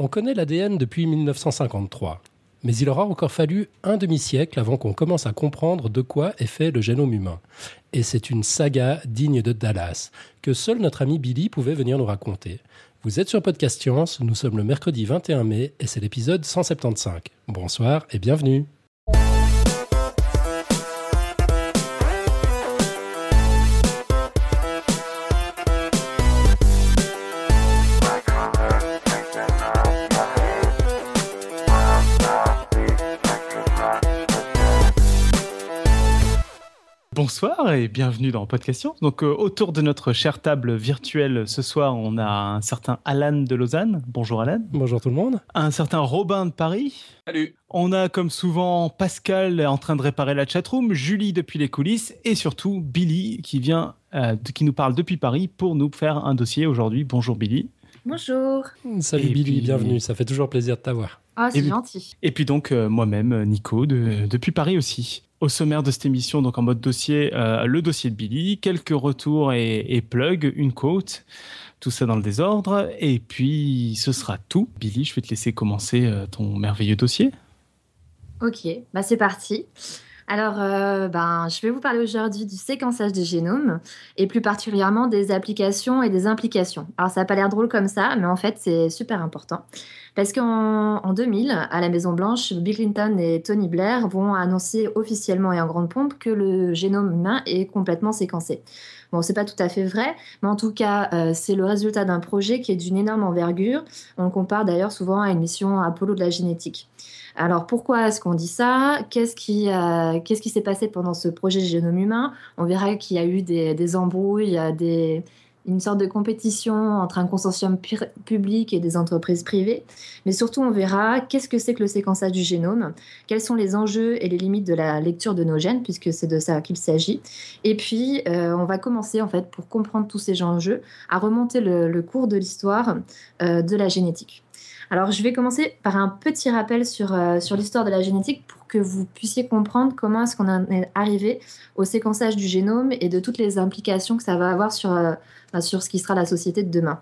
On connaît l'ADN depuis 1953, mais il aura encore fallu un demi-siècle avant qu'on commence à comprendre de quoi est fait le génome humain. Et c'est une saga digne de Dallas, que seul notre ami Billy pouvait venir nous raconter. Vous êtes sur Podcast Science, nous sommes le mercredi 21 mai et c'est l'épisode 175. Bonsoir et bienvenue. Bonsoir et bienvenue dans Podcast Science. Donc euh, autour de notre chère table virtuelle ce soir, on a un certain Alan de Lausanne. Bonjour Alan. Bonjour tout le monde. Un certain Robin de Paris. Salut. On a comme souvent Pascal en train de réparer la chatroom, Julie depuis les coulisses et surtout Billy qui vient, euh, qui nous parle depuis Paris pour nous faire un dossier aujourd'hui. Bonjour Billy. Bonjour. Salut Et Billy, puis- bienvenue. Ça fait toujours plaisir de t'avoir. Ah, c'est Et puis- gentil. Et puis donc euh, moi-même, Nico, de- depuis Paris aussi. Au sommaire de cette émission, donc en mode dossier, euh, le dossier de Billy, quelques retours et, et plugs, une quote, tout ça dans le désordre. Et puis ce sera tout. Billy, je vais te laisser commencer euh, ton merveilleux dossier. Ok, bah c'est parti. Alors, euh, ben, je vais vous parler aujourd'hui du séquençage des génomes et plus particulièrement des applications et des implications. Alors, ça n'a pas l'air drôle comme ça, mais en fait, c'est super important. Parce qu'en en 2000, à la Maison-Blanche, Bill Clinton et Tony Blair vont annoncer officiellement et en grande pompe que le génome humain est complètement séquencé. Bon, c'est pas tout à fait vrai, mais en tout cas, euh, c'est le résultat d'un projet qui est d'une énorme envergure. On compare d'ailleurs souvent à une mission Apollo de la génétique. Alors pourquoi est-ce qu'on dit ça? Qu'est-ce qui, euh, qu'est-ce qui s'est passé pendant ce projet génome humain? On verra qu'il y a eu des, des embrouilles, a des, une sorte de compétition entre un consortium pu- public et des entreprises privées. Mais surtout, on verra qu'est-ce que c'est que le séquençage du génome, quels sont les enjeux et les limites de la lecture de nos gènes, puisque c'est de ça qu'il s'agit. Et puis, euh, on va commencer, en fait, pour comprendre tous ces enjeux, à remonter le, cours de l'histoire euh, de la génétique. Alors, je vais commencer par un petit rappel sur, euh, sur l'histoire de la génétique pour que vous puissiez comprendre comment est-ce qu'on est arrivé au séquençage du génome et de toutes les implications que ça va avoir sur, euh, bah, sur ce qui sera la société de demain.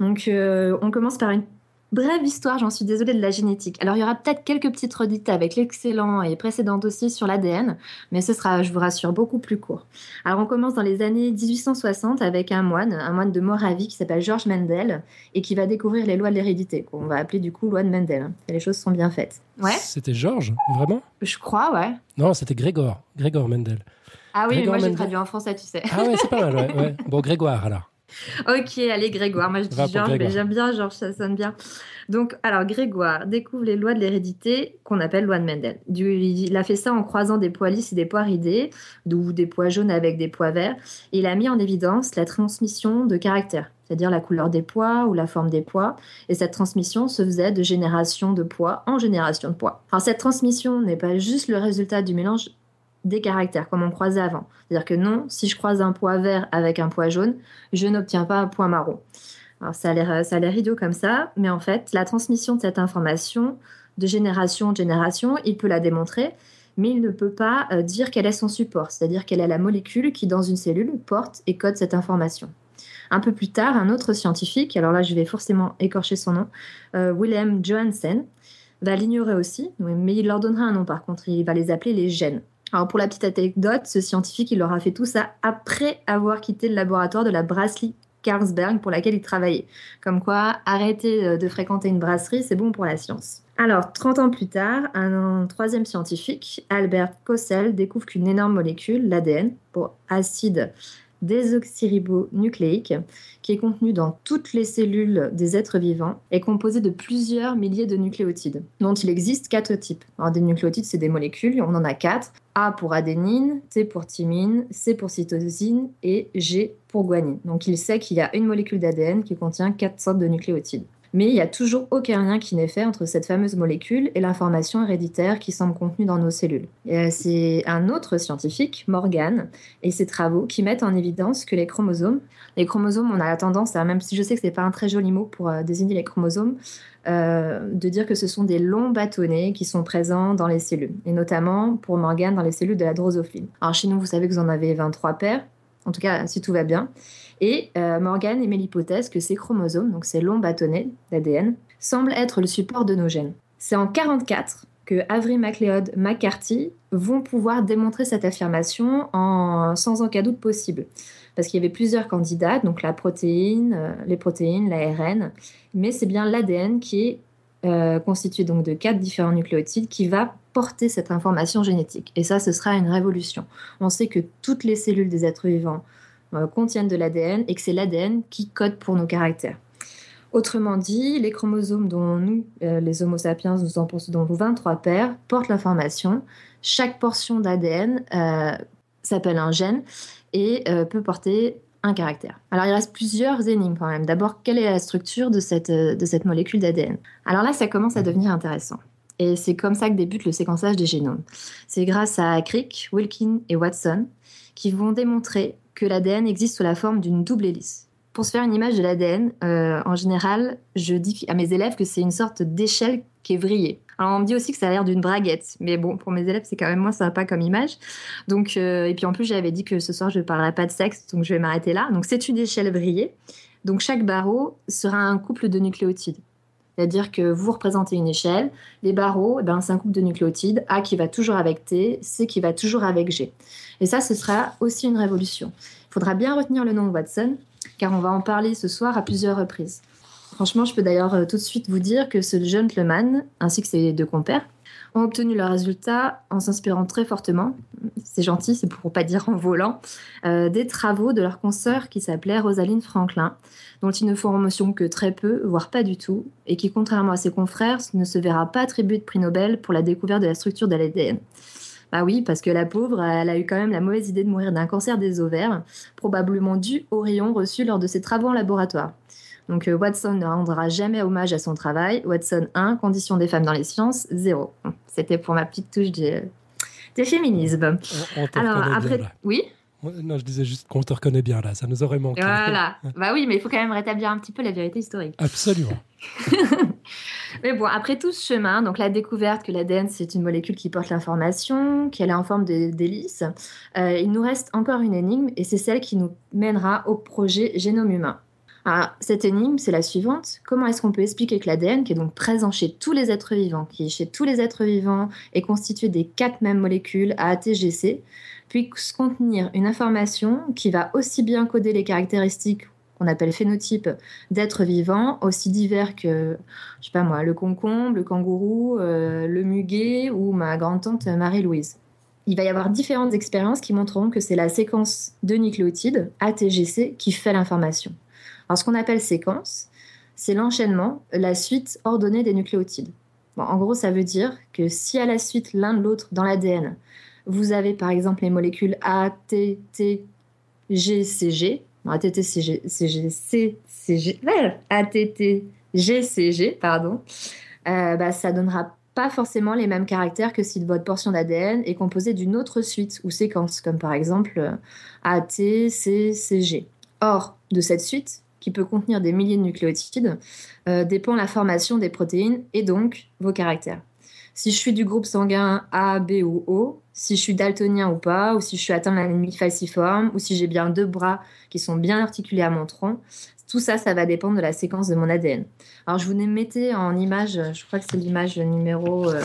Donc, euh, on commence par une brève histoire, j'en suis désolée, de la génétique. Alors, il y aura peut-être quelques petites redites avec l'excellent et précédent dossier sur l'ADN, mais ce sera, je vous rassure, beaucoup plus court. Alors, on commence dans les années 1860 avec un moine, un moine de Moravie qui s'appelle Georges Mendel et qui va découvrir les lois de l'hérédité, qu'on va appeler du coup loi de Mendel. Et les choses sont bien faites. Ouais, C'était Georges, vraiment? Je crois, ouais. Non, c'était Grégor. Grégor Mendel. Ah oui, mais moi j'ai traduit en français, tu sais. Ah ouais, c'est pas mal, ouais, ouais. Bon, Grégoire alors. Ok, allez Grégoire. Moi je dis Georges, mais j'aime bien Georges, ça sonne bien. Donc, alors Grégoire découvre les lois de l'hérédité qu'on appelle loi de Mendel. Du- il a fait ça en croisant des pois lisses et des pois ridés, ou des pois jaunes avec des pois verts. Et il a mis en évidence la transmission de caractères, c'est-à-dire la couleur des pois ou la forme des pois. Et cette transmission se faisait de génération de pois en génération de pois. Alors cette transmission n'est pas juste le résultat du mélange des caractères, comme on croisait avant. C'est-à-dire que non, si je croise un pois vert avec un pois jaune, je n'obtiens pas un pois marron. Alors ça a l'air idiot comme ça, mais en fait, la transmission de cette information de génération en génération, il peut la démontrer, mais il ne peut pas euh, dire quel est son support, c'est-à-dire quelle est la molécule qui, dans une cellule, porte et code cette information. Un peu plus tard, un autre scientifique, alors là je vais forcément écorcher son nom, euh, Wilhelm Johansen, va l'ignorer aussi, mais il leur donnera un nom par contre, il va les appeler les gènes. Alors pour la petite anecdote, ce scientifique, il aura fait tout ça après avoir quitté le laboratoire de la brasserie Carlsberg pour laquelle il travaillait. Comme quoi, arrêter euh, de fréquenter une brasserie, c'est bon pour la science. Alors, 30 ans plus tard, un troisième scientifique, Albert Kossel, découvre qu'une énorme molécule, l'ADN, pour acide désoxyribonucléique, qui est contenu dans toutes les cellules des êtres vivants, est composée de plusieurs milliers de nucléotides, dont il existe quatre types. Alors, des nucléotides, c'est des molécules, on en a quatre. A pour adénine, T pour thymine, C pour cytosine et G pour guanine. Donc il sait qu'il y a une molécule d'ADN qui contient quatre sortes de nucléotides. Mais il n'y a toujours aucun lien qui n'est fait entre cette fameuse molécule et l'information héréditaire qui semble contenue dans nos cellules. Euh, C'est un autre scientifique, Morgan, et ses travaux qui mettent en évidence que les chromosomes, les chromosomes, on a la tendance, à, même si je sais que c'est pas un très joli mot pour euh, désigner les chromosomes, euh, de dire que ce sont des longs bâtonnets qui sont présents dans les cellules, et notamment pour Morgan dans les cellules de la drosophile. Alors chez nous, vous savez que vous en avez 23 paires, en tout cas si tout va bien. Et euh, Morgan émet l'hypothèse que ces chromosomes, donc ces longs bâtonnets d'ADN, semble être le support de nos gènes. C'est en 44 que Avery MacLeod McCarthy vont pouvoir démontrer cette affirmation en, sans aucun doute possible. Parce qu'il y avait plusieurs candidats, donc la protéine, euh, les protéines, l'ARN, mais c'est bien l'ADN qui est euh, constitué donc de quatre différents nucléotides qui va porter cette information génétique. Et ça, ce sera une révolution. On sait que toutes les cellules des êtres vivants contiennent de l'ADN et que c'est l'ADN qui code pour nos caractères. Autrement dit, les chromosomes dont nous, euh, les Homo sapiens, nous en possédons 23 paires, portent l'information. Chaque portion d'ADN euh, s'appelle un gène et euh, peut porter un caractère. Alors il reste plusieurs énigmes quand même. D'abord, quelle est la structure de cette, de cette molécule d'ADN Alors là, ça commence à devenir intéressant. Et c'est comme ça que débute le séquençage des génomes. C'est grâce à Crick, Wilkin et Watson qui vont démontrer que l'ADN existe sous la forme d'une double hélice. Pour se faire une image de l'ADN, euh, en général, je dis à mes élèves que c'est une sorte d'échelle qui est vrillée. Alors on me dit aussi que ça a l'air d'une braguette, mais bon, pour mes élèves, c'est quand même moins sympa comme image. Donc, euh, et puis en plus, j'avais dit que ce soir, je ne parlerai pas de sexe, donc je vais m'arrêter là. Donc c'est une échelle vrillée. Donc chaque barreau sera un couple de nucléotides. C'est-à-dire que vous représentez une échelle, les barreaux, eh ben, c'est un couple de nucléotides, A qui va toujours avec T, C qui va toujours avec G. Et ça, ce sera aussi une révolution. Il faudra bien retenir le nom Watson, car on va en parler ce soir à plusieurs reprises. Franchement, je peux d'ailleurs euh, tout de suite vous dire que ce gentleman, ainsi que ses deux compères, ont obtenu leurs résultats en s'inspirant très fortement, c'est gentil, c'est pour pas dire en volant, euh, des travaux de leur consoeur qui s'appelait Rosaline Franklin, dont ils ne font mention que très peu, voire pas du tout, et qui, contrairement à ses confrères, ne se verra pas attribuer de prix Nobel pour la découverte de la structure de l'ADN. Bah oui, parce que la pauvre, elle a eu quand même la mauvaise idée de mourir d'un cancer des ovaires, probablement dû aux rayons reçus lors de ses travaux en laboratoire. Donc euh, Watson ne rendra jamais hommage à son travail. Watson 1, condition des femmes dans les sciences, 0. C'était pour ma petite touche de, féminisme. Alors après, oui non, je disais juste qu'on te reconnaît bien là, ça nous aurait manqué. Voilà. bah oui, mais il faut quand même rétablir un petit peu la vérité historique. Absolument. mais bon, après tout ce chemin, donc la découverte que l'ADN c'est une molécule qui porte l'information, qu'elle est en forme d'hélice, euh, il nous reste encore une énigme et c'est celle qui nous mènera au projet Génome humain. Alors, cette énigme, c'est la suivante. Comment est-ce qu'on peut expliquer que l'ADN, qui est donc présent chez tous les êtres vivants, qui chez tous les êtres vivants est constitué des quatre mêmes molécules ATGC, puisse contenir une information qui va aussi bien coder les caractéristiques qu'on appelle phénotypes d'êtres vivants, aussi divers que, je sais pas moi, le concombre, le kangourou, euh, le muguet ou ma grand-tante Marie-Louise. Il va y avoir différentes expériences qui montreront que c'est la séquence de nucléotides, ATGC, qui fait l'information. Alors, ce qu'on appelle séquence, c'est l'enchaînement, la suite ordonnée des nucléotides. en gros, ça veut dire que si à la suite l'un de l'autre dans l'ADN, vous avez par exemple les molécules ATTGCG, ATTGCG, ATTGCG, pardon, euh, bah, ça donnera pas forcément les mêmes caractères que si votre portion d'ADN est composée d'une autre suite ou séquence, comme par exemple ATCCG. Or, de cette suite, qui peut contenir des milliers de nucléotides, euh, dépend la formation des protéines et donc vos caractères. Si je suis du groupe sanguin A, B ou O, si je suis daltonien ou pas, ou si je suis atteint de l'anémie falciforme, ou si j'ai bien deux bras qui sont bien articulés à mon tronc, tout ça, ça va dépendre de la séquence de mon ADN. Alors, je vous mettais en image, je crois que c'est l'image numéro, euh,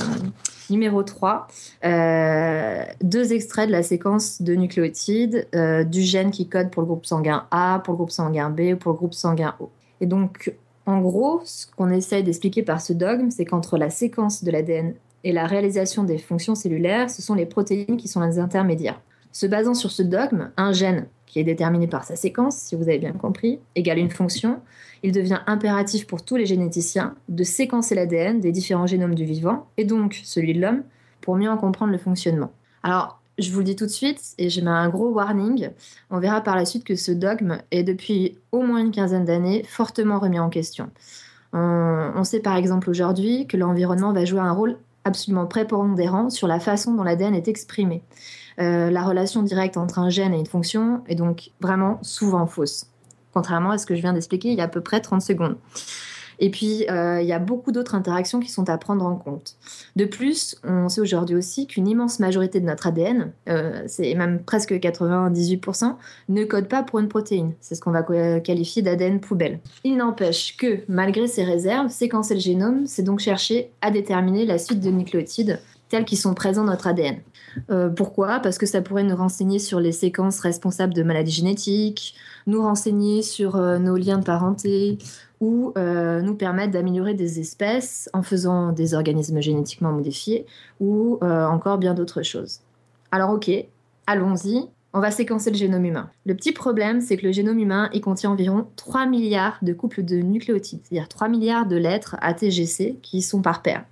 numéro 3, euh, deux extraits de la séquence de nucléotides euh, du gène qui code pour le groupe sanguin A, pour le groupe sanguin B ou pour le groupe sanguin O. Et donc, en gros, ce qu'on essaye d'expliquer par ce dogme, c'est qu'entre la séquence de l'ADN et la réalisation des fonctions cellulaires, ce sont les protéines qui sont les intermédiaires. Se basant sur ce dogme, un gène qui est déterminé par sa séquence, si vous avez bien compris, égale une fonction, il devient impératif pour tous les généticiens de séquencer l'ADN des différents génomes du vivant, et donc celui de l'homme, pour mieux en comprendre le fonctionnement. Alors, je vous le dis tout de suite, et je mets un gros warning, on verra par la suite que ce dogme est depuis au moins une quinzaine d'années fortement remis en question. On, sait par exemple aujourd'hui que l'environnement va jouer un rôle absolument prépondérant sur la façon dont l'ADN est exprimé. Euh, la relation directe entre un gène et une fonction est donc vraiment souvent fausse, contrairement à ce que je viens d'expliquer il y a à peu près 30 secondes. Et puis, euh, il y a beaucoup d'autres interactions qui sont à prendre en compte. De plus, on sait aujourd'hui aussi qu'une immense majorité de notre ADN, euh, c'est même presque 98%, ne code pas pour une protéine. C'est ce qu'on va qualifier d'ADN poubelle. Il n'empêche que, malgré ces réserves, séquencer le génome, c'est donc chercher à déterminer la suite de nucléotides tels qu'ils sont présents dans notre ADN. Euh, pourquoi? Parce que ça pourrait nous renseigner sur les séquences responsables de maladies génétiques, nous renseigner sur nos liens de parenté ou euh, nous permettre d'améliorer des espèces en faisant des organismes génétiquement modifiés ou encore bien d'autres choses. Alors ok, allons-y, on va séquencer le génome humain. Le petit problème, c'est que le génome humain, il contient environ 3 milliards de couples de nucléotides, c'est-à-dire 3 milliards de lettres ATGC qui sont par paire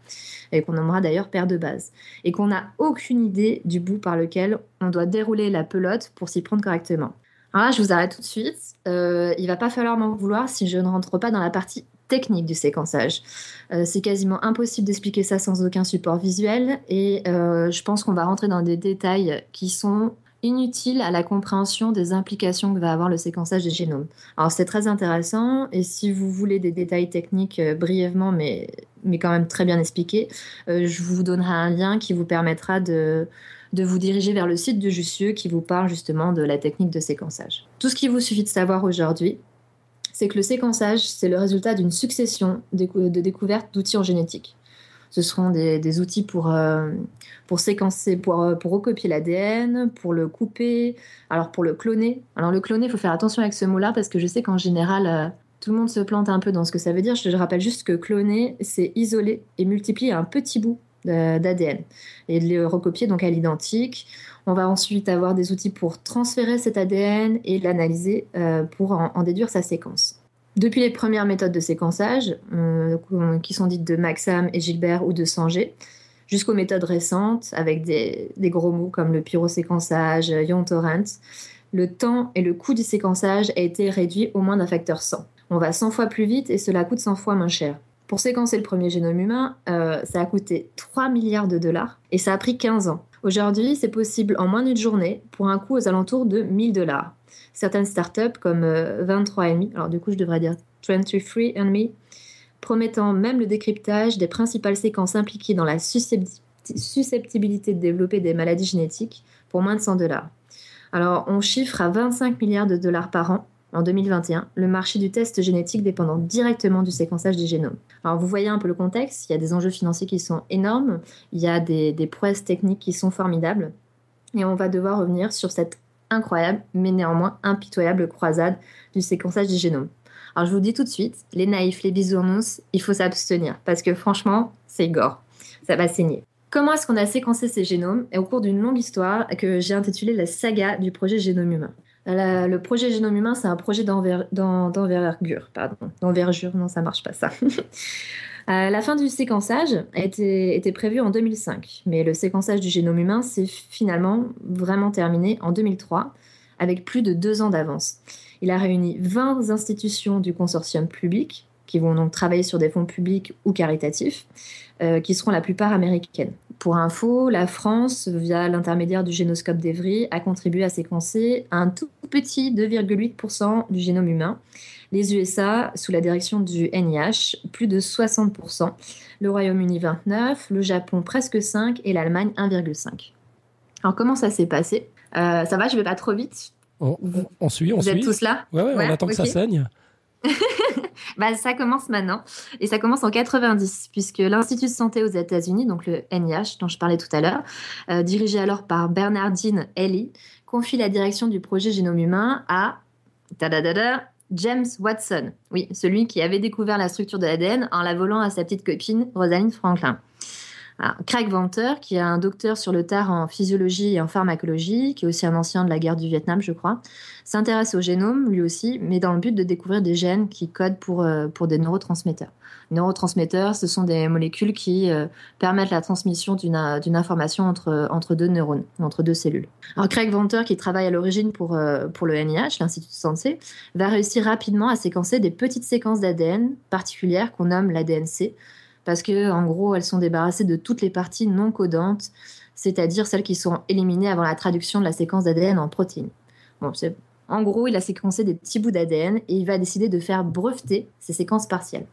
et qu'on nommera d'ailleurs paire de base, et qu'on n'a aucune idée du bout par lequel on doit dérouler la pelote pour s'y prendre correctement. Alors là, je vous arrête tout de suite. Euh, il va pas falloir m'en vouloir si je ne rentre pas dans la partie technique du séquençage. Euh, c'est quasiment impossible d'expliquer ça sans aucun support visuel et euh, je pense qu'on va rentrer dans des détails qui sont inutiles à la compréhension des implications que va avoir le séquençage des génomes. Alors c'est très intéressant et si vous voulez des détails techniques euh, brièvement mais, mais quand même très bien expliqués, je vous donnerai un lien qui vous permettra de, de vous diriger vers le site de Jussieu qui vous parle justement de la technique de séquençage. Tout ce qu'il vous suffit de savoir aujourd'hui, c'est que le séquençage, c'est le résultat d'une succession de découvertes d'outils en génétique. Ce seront des, outils pour, euh, pour séquencer, pour, euh, pour recopier l'ADN, pour le couper, alors pour le cloner. Alors le cloner, il faut faire attention avec ce mot-là parce que je sais qu'en général, euh, tout le monde se plante un peu dans ce que ça veut dire. Je, rappelle juste que cloner, c'est isoler et multiplier un petit bout d'ADN et de le recopier donc à l'identique. On va ensuite avoir des outils pour transférer cet ADN et l'analyser pour en, déduire sa séquence. Depuis les premières méthodes de séquençage, euh, qui sont dites de Maxam et Gilbert ou de Sanger, jusqu'aux méthodes récentes avec des, gros mots comme le pyroséquençage, Ion Torrent, le temps et le coût du séquençage a été réduit au moins d'un facteur 100. On va 100 fois plus vite et cela coûte 100 fois moins cher. Pour séquencer le premier génome humain, euh, ça a coûté 3 milliards de dollars et ça a pris 15 ans. Aujourd'hui, c'est possible en moins d'une journée pour un coût aux alentours de 1000 dollars certaines startups comme 23andMe, euh, alors du coup je devrais dire 23andMe, promettant même le décryptage des principales séquences impliquées dans la susceptibilité de développer des maladies génétiques pour moins de 100 dollars. Alors on chiffre à 25 milliards de dollars par an en 2021 le marché du test génétique dépendant directement du séquençage des génomes. Alors vous voyez un peu le contexte, il y a des enjeux financiers qui sont énormes, il y a des, des prouesses techniques qui sont formidables, et on va devoir revenir sur cette incroyable, mais néanmoins impitoyable croisade du séquençage du génome. Alors je vous dis tout de suite, les naïfs, les bisounours, il faut s'abstenir parce que franchement, c'est gore. Ça va saigner. Comment est-ce qu'on a séquencé ces génomes Et au cours d'une longue histoire que j'ai intitulée la saga du projet génome humain? Le projet génome humain, c'est un projet d'envergure, d'envergure, non, ça marche pas ça. Euh, la fin du séquençage était, était prévue en 2005, mais le séquençage du génome humain s'est finalement vraiment terminé en 2003, avec plus de deux ans d'avance. Il a réuni 20 institutions du consortium public, qui vont donc travailler sur des fonds publics ou caritatifs, euh, qui seront la plupart américaines. Pour info, la France, via l'intermédiaire du génoscope d'Evry, a contribué à séquencer un tout petit 2,8% du génome humain. Les USA, sous la direction du NIH, plus de 60%, le Royaume-Uni 29%, le Japon presque 5% et l'Allemagne 1,5%. Alors comment ça s'est passé? Euh, Ça va, je vais pas trop vite? On, suit, on Vous suit. êtes tous là? Ouais, on attend que ça saigne. bah, ça commence maintenant et ça commence en 90 puisque l'Institut de santé aux États-Unis, donc le NIH dont je parlais tout à l'heure, euh, dirigé alors par Bernardine Ellie, confie la direction du projet Génome Humain à James Watson, oui, celui qui avait découvert la structure de l'ADN en la volant à sa petite copine Rosalind Franklin. Craig Venter, qui est un docteur sur le tard en physiologie et en pharmacologie, qui est aussi un ancien de la guerre du Vietnam, je crois, s'intéresse au génome, lui aussi, mais dans le but de découvrir des gènes qui codent pour, euh, pour des neurotransmetteurs. neurotransmetteurs, ce sont des molécules qui euh, permettent la transmission d'une information entre, entre deux neurones, entre deux cellules. Alors Craig Venter, qui travaille à l'origine pour, euh, pour le NIH, l'Institut de santé, va réussir rapidement à séquencer des petites séquences d'ADN particulières qu'on nomme l'ADNC, parce que en gros, elles sont débarrassées de toutes les parties non codantes, c'est-à-dire celles qui sont éliminées avant la traduction de la séquence d'ADN en protéines. Bon, En gros, il a séquencé des petits bouts d'ADN et il va décider de faire breveter ces séquences partielles.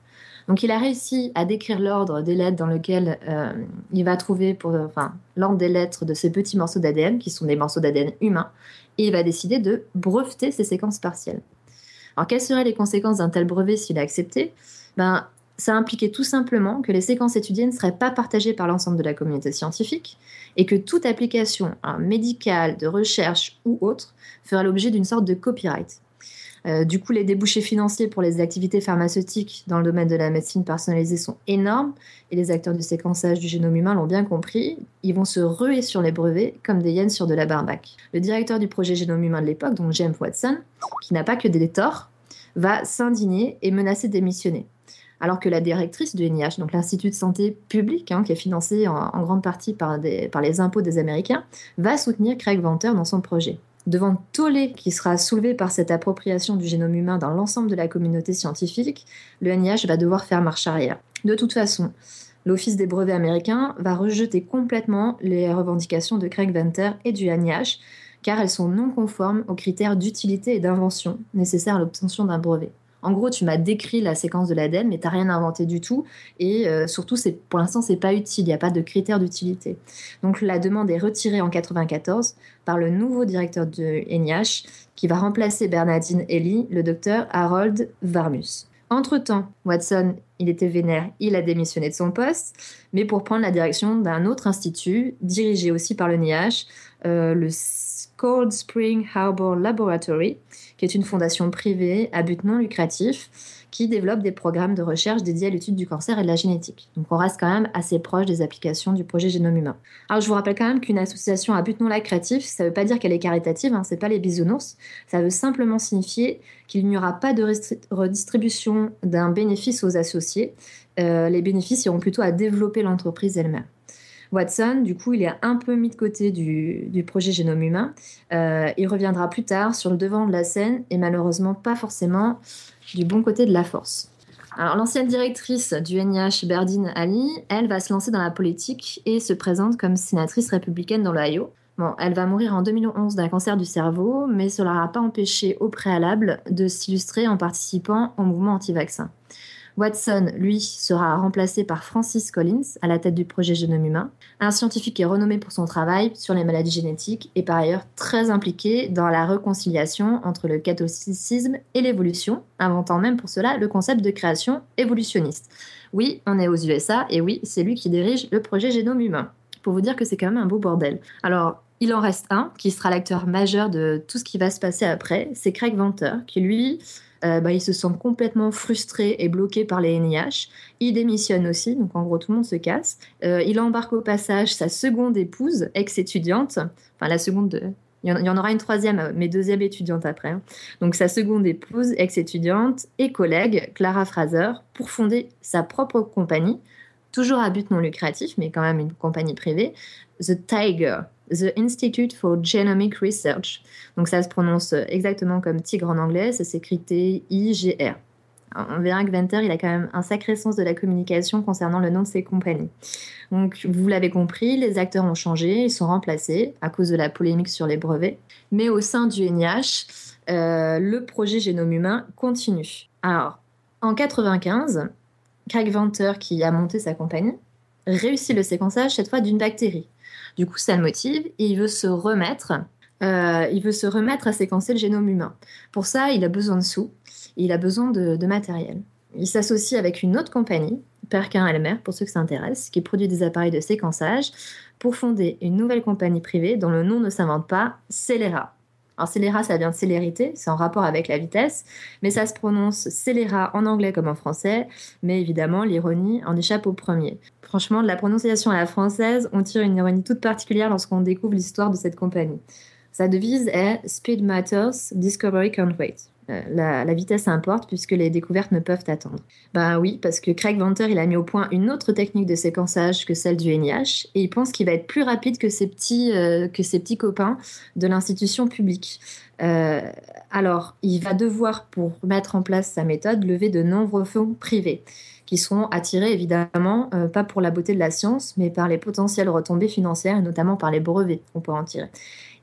Donc il a réussi à décrire l'ordre des lettres dans lequel euh, il va trouver, pour, enfin, l'ordre des lettres de ces petits morceaux d'ADN, qui sont des morceaux d'ADN humains, et il va décider de breveter ces séquences partielles. Alors quelles seraient les conséquences d'un tel brevet s'il a accepté? Ben, ça impliquait tout simplement que les séquences étudiées ne seraient pas partagées par l'ensemble de la communauté scientifique et que toute application hein, médicale, de recherche ou autre ferait l'objet d'une sorte de copyright. Euh, du coup, les débouchés financiers pour les activités pharmaceutiques dans le domaine de la médecine personnalisée sont énormes et les acteurs du séquençage du génome humain l'ont bien compris. Ils vont se ruer sur les brevets comme des hyènes sur de la barbaque. Le directeur du projet génome humain de l'époque, donc James Watson, qui n'a pas que des torts, va s'indigner et menacer de démissionner alors que la directrice du NIH, donc l'Institut de santé publique, hein, qui est financé en, grande partie par, les impôts des Américains, va soutenir Craig Venter dans son projet. Devant le tollé qui sera soulevé par cette appropriation du génome humain dans l'ensemble de la communauté scientifique, le NIH va devoir faire marche arrière. De toute façon, l'Office des brevets américains va rejeter complètement les revendications de Craig Venter et du NIH, car elles sont non conformes aux critères d'utilité et d'invention nécessaires à l'obtention d'un brevet. En gros, tu m'as décrit la séquence de l'ADN, mais tu n'as rien inventé du tout. Et euh, surtout, pour l'instant, c'est pas utile. Il n'y a pas de critères d'utilité. Donc, la demande est retirée en 94 par le nouveau directeur de NIH, qui va remplacer Bernardine Ely, le docteur Harold Varmus. Entre-temps, Watson, il était vénère, il a démissionné de son poste, mais pour prendre la direction d'un autre institut, dirigé aussi par le NIH, euh, le Cold Spring Harbor Laboratory, qui est une fondation privée à but non lucratif qui développe des programmes de recherche dédiés à l'étude du cancer et de la génétique. Donc on reste quand même assez proche des applications du projet Génome Humain. Alors je vous rappelle quand même qu'une association à but non lucratif, ça ne veut pas dire qu'elle est caritative, hein, c'est pas les bisounours, ça veut simplement signifier qu'il n'y aura pas de redistribution d'un bénéfice aux associés. Euh, les bénéfices iront plutôt à développer l'entreprise elle-même. Watson, du coup, il est un peu mis de côté du, projet Génome Humain. Euh, il reviendra plus tard sur le devant de la scène et malheureusement pas forcément du bon côté de la force. Alors, l'ancienne directrice du NIH, Berdine Ali, elle va se lancer dans la politique et se présente comme sénatrice républicaine dans l'Ohio. Bon, elle va mourir en 2011 d'un cancer du cerveau, mais cela n'a pas empêché au préalable de s'illustrer en participant au mouvement anti-vaccin. Watson, lui, sera remplacé par Francis Collins à la tête du projet Génome Humain, un scientifique qui est renommé pour son travail sur les maladies génétiques et par ailleurs très impliqué dans la réconciliation entre le catholicisme et l'évolution, inventant même pour cela le concept de création évolutionniste. Oui, on est aux USA et oui, c'est lui qui dirige le projet Génome Humain. Pour vous dire que c'est quand même un beau bordel. Alors, il en reste un qui sera l'acteur majeur de tout ce qui va se passer après, c'est Craig Venter, qui lui euh, bah, il se sent complètement frustré et bloqué par les NIH. Il démissionne aussi, donc en gros tout le monde se casse. Euh, il embarque au passage sa seconde épouse, ex-étudiante, enfin la seconde Il y en aura une troisième, mais deuxième étudiante après. Hein. Donc sa seconde épouse, ex-étudiante et collègue, Clara Fraser, pour fonder sa propre compagnie, toujours à but non lucratif, mais quand même une compagnie privée, The Tiger, The Institute for Genomic Research. Donc ça se prononce exactement comme tigre en anglais, ça s'écrit T-I-G-R. On verra que Venter, il a quand même un sacré sens de la communication concernant le nom de ses compagnies. Donc, vous l'avez compris, les acteurs ont changé, ils sont remplacés à cause de la polémique sur les brevets. Mais au sein du NIH, euh, le projet Génome Humain continue. Alors, en 95, Craig Venter, qui a monté sa compagnie, réussit le séquençage cette fois d'une bactérie. Du coup, ça le motive et il veut se remettre. Euh, il veut se remettre à séquencer le génome humain. Pour ça, il a besoin de sous, il a besoin de, matériel. Il s'associe avec une autre compagnie, Perkin Elmer, pour ceux que ça intéresse, qui produit des appareils de séquençage, pour fonder une nouvelle compagnie privée dont le nom ne s'invente pas, Celera. Alors scélérat, ça vient de célérité, c'est en rapport avec la vitesse, mais ça se prononce scélérat en anglais comme en français, mais évidemment l'ironie en échappe au premier. Franchement, de la prononciation à la française, on tire une ironie toute particulière lorsqu'on découvre l'histoire de cette compagnie. Sa devise est Speed Matters, Discovery Can't Wait. Euh, la, vitesse importe puisque les découvertes ne peuvent attendre. Ben oui, parce que Craig Venter, il a mis au point une autre technique de séquençage que celle du NIH et il pense qu'il va être plus rapide que ses petits, euh, que ses petits copains de l'institution publique. alors, il va devoir, pour mettre en place sa méthode, lever de nombreux fonds privés qui seront attirés évidemment pas pour la beauté de la science, mais par les potentielles retombées financières et notamment par les brevets qu'on peut en tirer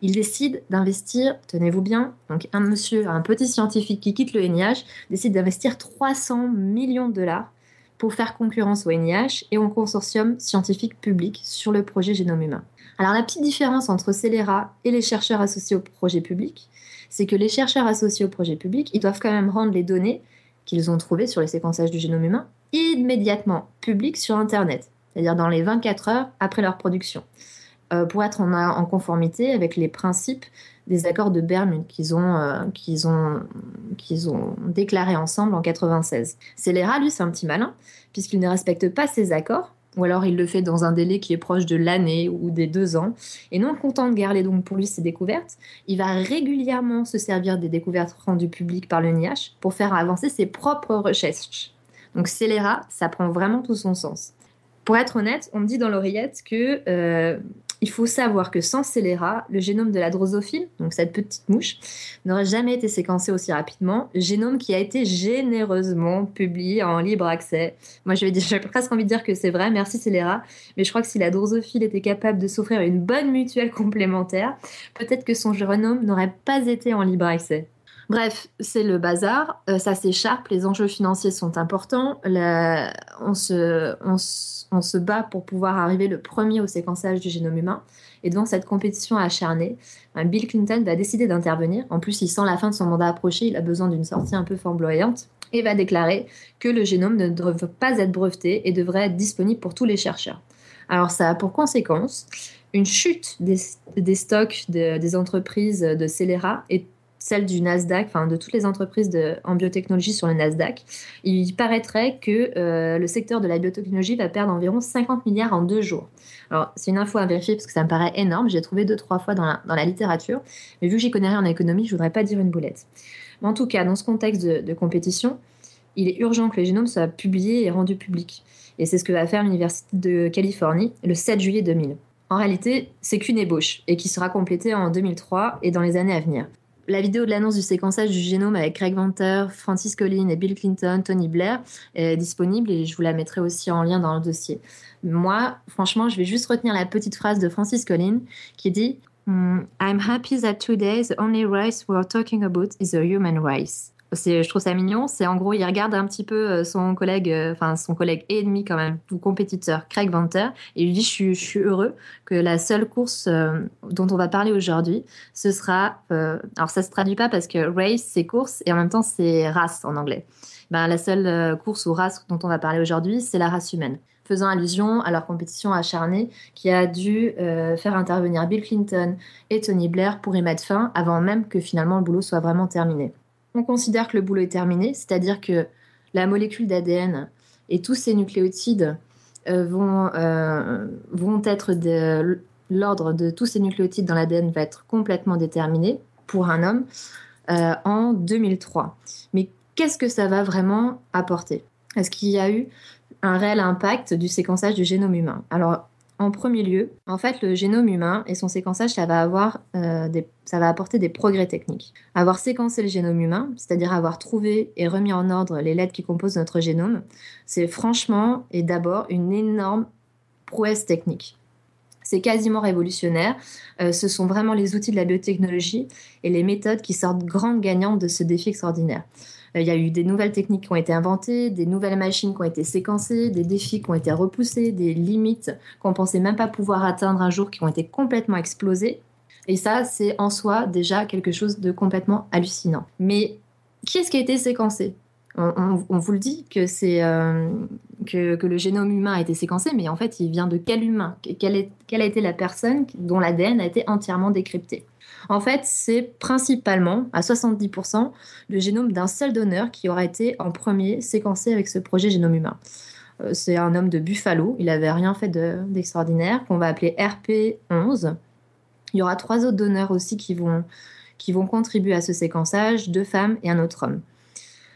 il décide d'investir, tenez-vous bien, donc un monsieur, un petit scientifique qui quitte le NIH, décide d'investir 300 millions de dollars pour faire concurrence au NIH et au consortium scientifique public sur le projet Génome humain. Alors la petite différence entre Celera et les chercheurs associés au projet public, c'est que les chercheurs associés au projet public, ils doivent quand même rendre les données qu'ils ont trouvées sur les séquençages du génome humain immédiatement publiques sur Internet, c'est-à-dire dans les 24 heures après leur production. Euh, pour être en, conformité avec les principes des accords de Bermude qu'ils ont, euh, qu'ils ont, qu'ils ont déclarés ensemble en 96. Scélérat, lui, c'est un petit malin, puisqu'il ne respecte pas ces accords, ou alors il le fait dans un délai qui est proche de l'année ou des deux ans. Et non content de garder donc pour lui ses découvertes, il va régulièrement se servir des découvertes rendues publiques par le NIH pour faire avancer ses propres recherches. Donc scélérat, ça prend vraiment tout son sens. Pour être honnête, on me dit dans l'oreillette que euh, il faut savoir que sans scélérat, le génome de la drosophile, donc cette petite mouche, n'aurait jamais été séquencé aussi rapidement. Génome qui a été généreusement publié en libre accès. Moi, j'ai presque envie de dire que c'est vrai, merci scélérat. Mais je crois que si la drosophile était capable de s'offrir une bonne mutuelle complémentaire, peut-être que son génome n'aurait pas été en libre accès. Bref, c'est le bazar, euh, ça s'écharpe, les enjeux financiers sont importants, on, se, bat pour pouvoir arriver le premier au séquençage du génome humain. Et devant cette compétition acharnée, ben, Bill Clinton va décider d'intervenir. En plus, il sent la fin de son mandat approcher, il a besoin d'une sortie un peu flamboyante et va déclarer que le génome ne devrait pas être breveté et devrait être disponible pour tous les chercheurs. Alors ça a pour conséquence une chute des, stocks des entreprises de scélérat et celle du Nasdaq, enfin de toutes les entreprises en biotechnologie sur le Nasdaq, il paraîtrait que euh, le secteur de la biotechnologie va perdre environ 50 milliards en deux jours. Alors, c'est une info à vérifier parce que ça me paraît énorme. J'ai trouvé deux, trois fois dans la, dans la littérature. Mais vu que j'y connais rien en économie, je voudrais pas dire une boulette. Mais en tout cas, dans ce contexte de, de compétition, il est urgent que le génome soit publié et rendu public. Et c'est ce que va faire l'Université de Californie le 7 juillet 2000. En réalité, c'est qu'une ébauche et qui sera complétée en 2003 et dans les années à venir. La vidéo de l'annonce du séquençage du génome avec Craig Venter, Francis Collins et Bill Clinton, Tony Blair est disponible et je vous la mettrai aussi en lien dans le dossier. Moi, franchement, je vais juste retenir la petite phrase de Francis Collins qui dit hmm, I'm happy that today the only race we're talking about is the human race je trouve ça mignon. C'est en gros, il regarde un petit peu euh, son collègue, euh, enfin son collègue et ennemi quand même, ou compétiteur, Craig Venter, et il lui dit je suis, heureux que la seule course euh, dont on va parler aujourd'hui, ce sera, alors ça se traduit pas parce que race c'est course et en même temps c'est race en anglais. Ben, la seule course ou race dont on va parler aujourd'hui, c'est la race humaine faisant allusion à leur compétition acharnée qui a dû faire intervenir Bill Clinton et Tony Blair pour y mettre fin avant même que finalement le boulot soit vraiment terminé on considère que le boulot est terminé, c'est-à-dire que la molécule d'ADN et tous ces nucléotides euh, vont, euh, vont être de l'ordre de tous ces nucléotides dans l'ADN va être complètement déterminé pour un homme euh, en 2003. Mais qu'est-ce que ça va vraiment apporter? Est-ce qu'il y a eu un réel impact du séquençage du génome humain? Alors, en premier lieu, en fait, le génome humain et son séquençage, ça va, avoir, euh, ça va apporter des progrès techniques. Avoir séquencé le génome humain, c'est-à-dire avoir trouvé et remis en ordre les lettres qui composent notre génome, c'est franchement et d'abord une énorme prouesse technique. C'est quasiment révolutionnaire. Euh, ce sont vraiment les outils de la biotechnologie et les méthodes qui sortent grandes gagnantes de ce défi extraordinaire. Euh, il y a eu des nouvelles techniques qui ont été inventées, des nouvelles machines qui ont été séquencées, des défis qui ont été repoussés, des limites qu'on pensait même pas pouvoir atteindre un jour qui ont été complètement explosées. Et ça, c'est en soi déjà quelque chose de complètement hallucinant. Mais qui est-ce qui a été séquencé? On, vous le dit que c'est euh, que, le génome humain a été séquencé, mais en fait, il vient de quel humain? Quelle, est, quelle a été la personne dont l'ADN a été entièrement décrypté? En fait, c'est principalement, à 70%, le génome d'un seul donneur qui aura été en premier séquencé avec ce projet génome humain. Euh, c'est un homme de Buffalo, il n'avait rien fait d'extraordinaire, qu'on va appeler RP11. Il y aura trois autres donneurs aussi qui vont, qui vont contribuer à ce séquençage, deux femmes et un autre homme.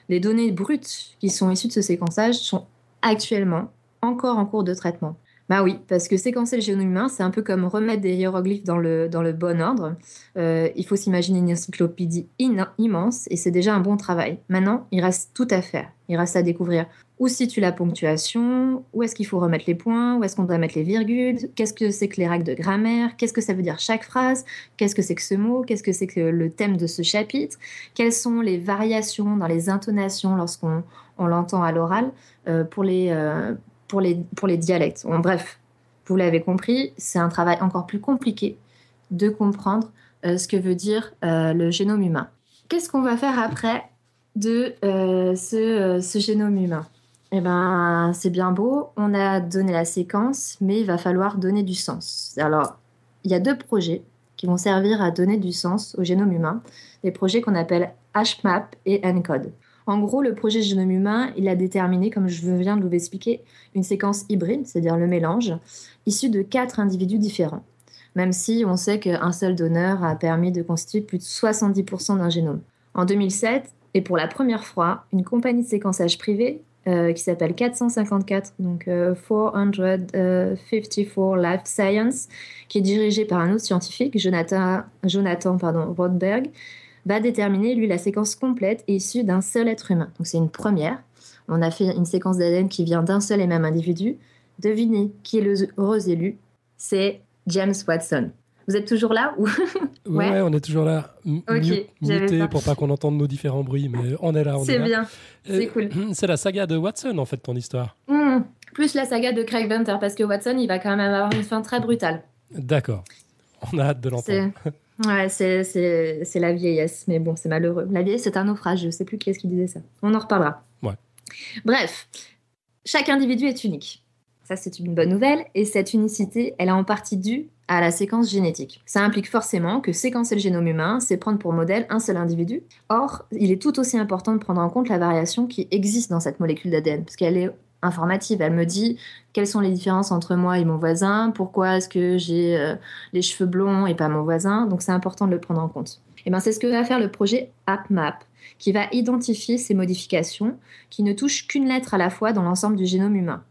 Les données brutes qui sont issues de ce séquençage sont actuellement encore en cours de traitement. Bah oui, parce que séquencer le génome humain, c'est un peu comme remettre des hiéroglyphes dans le, dans le bon ordre. Euh, il faut s'imaginer une encyclopédie immense et c'est déjà un bon travail. Maintenant, il reste tout à faire. Il reste à découvrir où situe la ponctuation, où est-ce qu'il faut remettre les points, où est-ce qu'on doit mettre les virgules, qu'est-ce que c'est que les règles de grammaire, qu'est-ce que ça veut dire chaque phrase, qu'est-ce que c'est que ce mot, qu'est-ce que c'est que le thème de ce chapitre, quelles sont les variations dans les intonations lorsqu'on on, l'entend à l'oral euh, pour les... Euh, pour les, pour les dialectes. bref, vous l'avez compris, c'est un travail encore plus compliqué de comprendre euh, ce que veut dire le génome humain. Qu'est-ce qu'on va faire après de ce, ce, génome humain? Eh bien, c'est bien beau, on a donné la séquence, mais il va falloir donner du sens. Alors, il y a deux projets qui vont servir à donner du sens au génome humain, des projets qu'on appelle HMAP et ENCODE. En gros, le projet génome humain, il a déterminé, comme je viens de vous expliquer, une séquence hybride, c'est-à-dire le mélange, issue de quatre individus différents. Même si on sait qu'un seul donneur a permis de constituer plus de 70% d'un génome. En 2007, et pour la première fois, une compagnie de séquençage privé euh, qui s'appelle 454, donc 454 euh, Life Science, qui est dirigée par un autre scientifique, Jonathan, Jonathan pardon, Rothberg, va déterminer, lui, la séquence complète issue d'un seul être humain. Donc c'est une première. On a fait une séquence d'ADN qui vient d'un seul et même individu. Devinez qui est le heureux élu? C'est James Watson. Vous êtes toujours là ou ouais. on est toujours là. ok, muté pas. pour pas qu'on entende nos différents bruits, mais on est là. C'est bien, c'est cool. C'est la saga de Watson en fait, ton histoire. Mmh. Plus la saga de Craig Venter, parce que Watson, il va quand même avoir une fin très brutale. D'accord. On a hâte de l'entendre. Ouais, c'est la vieillesse, mais bon, c'est malheureux. La vieillesse, c'est un naufrage, je sais plus qui est-ce qui disait ça. On en reparlera. Ouais. Bref, chaque individu est unique. Ça, c'est une bonne nouvelle, et cette unicité, elle est en partie due à la séquence génétique. Ça implique forcément que séquencer le génome humain, c'est prendre pour modèle un seul individu. Or, il est tout aussi important de prendre en compte la variation qui existe dans cette molécule d'ADN, parce qu'elle est informative. Elle me dit quelles sont les différences entre moi et mon voisin, pourquoi est-ce que j'ai euh, les cheveux blonds et pas mon voisin. Donc c'est important de le prendre en compte. Et eh ben c'est ce que va faire le projet AppMap, qui va identifier ces modifications qui ne touchent qu'une lettre à la fois dans l'ensemble du génome humain.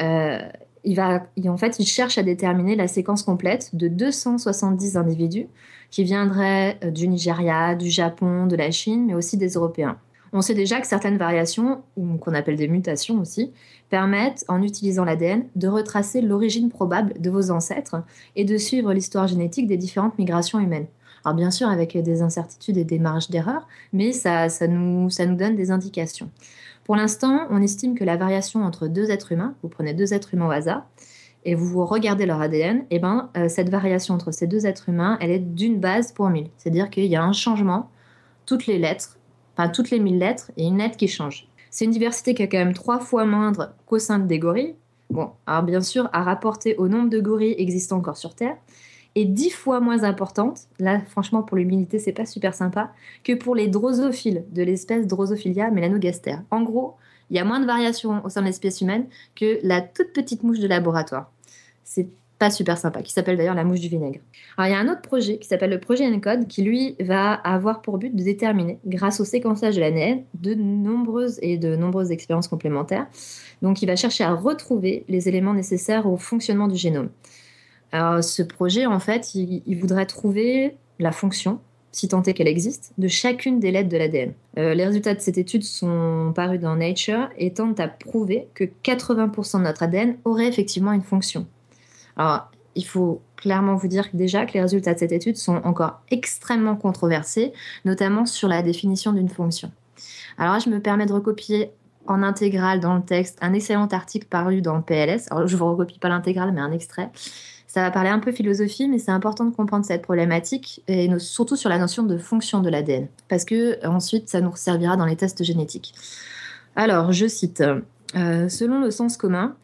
Euh, il va, en fait, il cherche à déterminer la séquence complète de 270 individus qui viendraient euh, du Nigeria, du Japon, de la Chine, mais aussi des Européens. On sait déjà que certaines variations, qu'on appelle des mutations aussi, permettent, en utilisant l'ADN, de retracer l'origine probable de vos ancêtres et de suivre l'histoire génétique des différentes migrations humaines. Alors bien sûr avec des incertitudes et des marges d'erreur, mais ça, nous, ça nous donne des indications. Pour l'instant, on estime que la variation entre deux êtres humains, vous prenez deux êtres humains au hasard, et vous regardez leur ADN, et eh ben, euh, cette variation entre ces deux êtres humains, elle est d'une base pour mille. C'est-à-dire qu'il y a un changement, toutes les lettres, enfin toutes les 1000 lettres, et une lettre qui change. C'est une diversité qui est quand même trois fois moindre qu'au sein des gorilles. Bon, alors bien sûr, à rapporter au nombre de gorilles existant encore sur Terre, et dix fois moins importante, là franchement pour l'humilité c'est pas super sympa, que pour les drosophiles de l'espèce Drosophilia melanogaster. En gros, il y a moins de variations au sein de l'espèce humaine que la toute petite mouche de laboratoire. C'est pas super sympa, qui s'appelle d'ailleurs la mouche du vinaigre. Alors il y a un autre projet qui s'appelle le projet ENCODE qui lui va avoir pour but de déterminer, grâce au séquençage de l'ADN, de nombreuses et de nombreuses expériences complémentaires. Donc il va chercher à retrouver les éléments nécessaires au fonctionnement du génome. Alors ce projet en fait, il, voudrait trouver la fonction si tant est qu'elle existe, de chacune des lettres de l'ADN. Euh, les résultats de cette étude sont parus dans Nature et tentent à prouver que 80% de notre ADN aurait effectivement une fonction. Alors, il faut clairement vous dire déjà que les résultats de cette étude sont encore extrêmement controversés, notamment sur la définition d'une fonction. Alors je me permets de recopier en intégrale dans le texte un excellent article paru dans le PLS. Alors, je ne vous recopie pas l'intégrale, mais un extrait. Ça va parler un peu philosophie, mais c'est important de comprendre cette problématique et surtout sur la notion de fonction de l'ADN, parce que ensuite ça nous servira dans les tests génétiques. Alors, je cite euh, Selon le sens commun,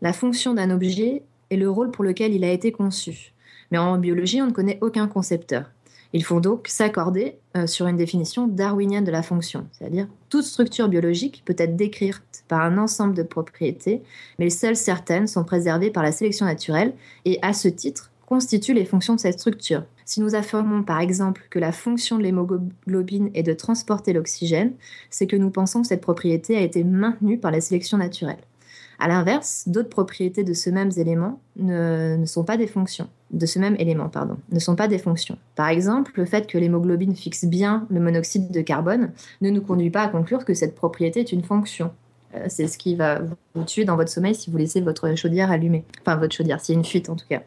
la fonction d'un objet et le rôle pour lequel il a été conçu. Mais en biologie, on ne connaît aucun concepteur. Il faut donc s'accorder euh, sur une définition darwinienne de la fonction, c'est-à-dire toute structure biologique peut être décrite par un ensemble de propriétés, mais seules certaines sont préservées par la sélection naturelle et à ce titre constituent les fonctions de cette structure. Si nous affirmons par exemple que la fonction de l'hémoglobine est de transporter l'oxygène, c'est que nous pensons que cette propriété a été maintenue par la sélection naturelle. À l'inverse, d'autres propriétés de ce même élément ne, sont pas des fonctions. De ce même élément, pardon, ne sont pas des fonctions. Par exemple, le fait que l'hémoglobine fixe bien le monoxyde de carbone ne nous conduit pas à conclure que cette propriété est une fonction. Euh, c'est ce qui va vous tuer dans votre sommeil si vous laissez votre chaudière allumée. Enfin, votre chaudière, s'il y a une fuite en tout cas.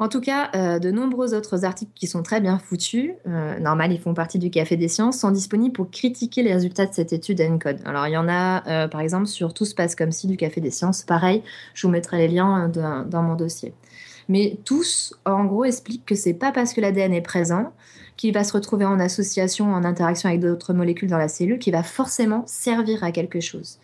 En tout cas, euh, de nombreux autres articles qui sont très bien foutus, euh, normal, ils font partie du Café des Sciences, sont disponibles pour critiquer les résultats de cette étude ENCODE. Alors, il y en a, euh, par exemple, sur Tout se passe comme si du Café des Sciences. Pareil, je vous mettrai les liens dans mon dossier. Mais tous, en gros, expliquent que c'est pas parce que l'ADN est présent qu'il va se retrouver en association, en interaction avec d'autres molécules dans la cellule, qu'il va forcément servir à quelque chose.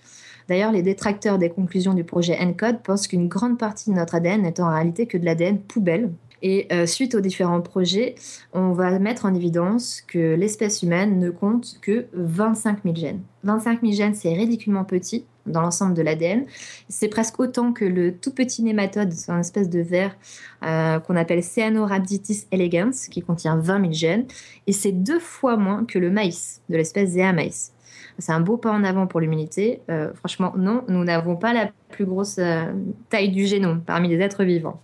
D'ailleurs, les détracteurs des conclusions du projet ENCODE pensent qu'une grande partie de notre ADN n'est en réalité que de l'ADN poubelle. Et euh, suite aux différents projets, on va mettre en évidence que l'espèce humaine ne compte que 25 000 gènes. 25 000 gènes, c'est ridiculement petit dans l'ensemble de l'ADN. C'est presque autant que le tout petit nématode, c'est une espèce de ver euh, qu'on appelle Cyanorhabditis elegans, qui contient 20 000 gènes. Et c'est deux fois moins que le maïs, de l'espèce Zea maïs. C'est un beau pas en avant pour l'humanité. Euh, franchement, non, nous n'avons pas la plus grosse euh, taille du génome parmi les êtres vivants.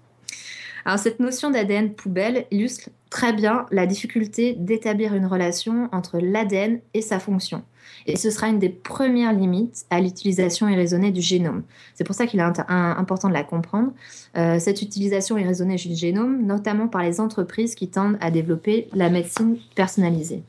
Alors cette notion d'ADN poubelle illustre très bien la difficulté d'établir une relation entre l'ADN et sa fonction. Et ce sera une des premières limites à l'utilisation irraisonnée du génome. C'est pour ça qu'il est important de la comprendre. Euh, cette utilisation irraisonnée du génome, notamment par les entreprises qui tendent à développer la médecine personnalisée.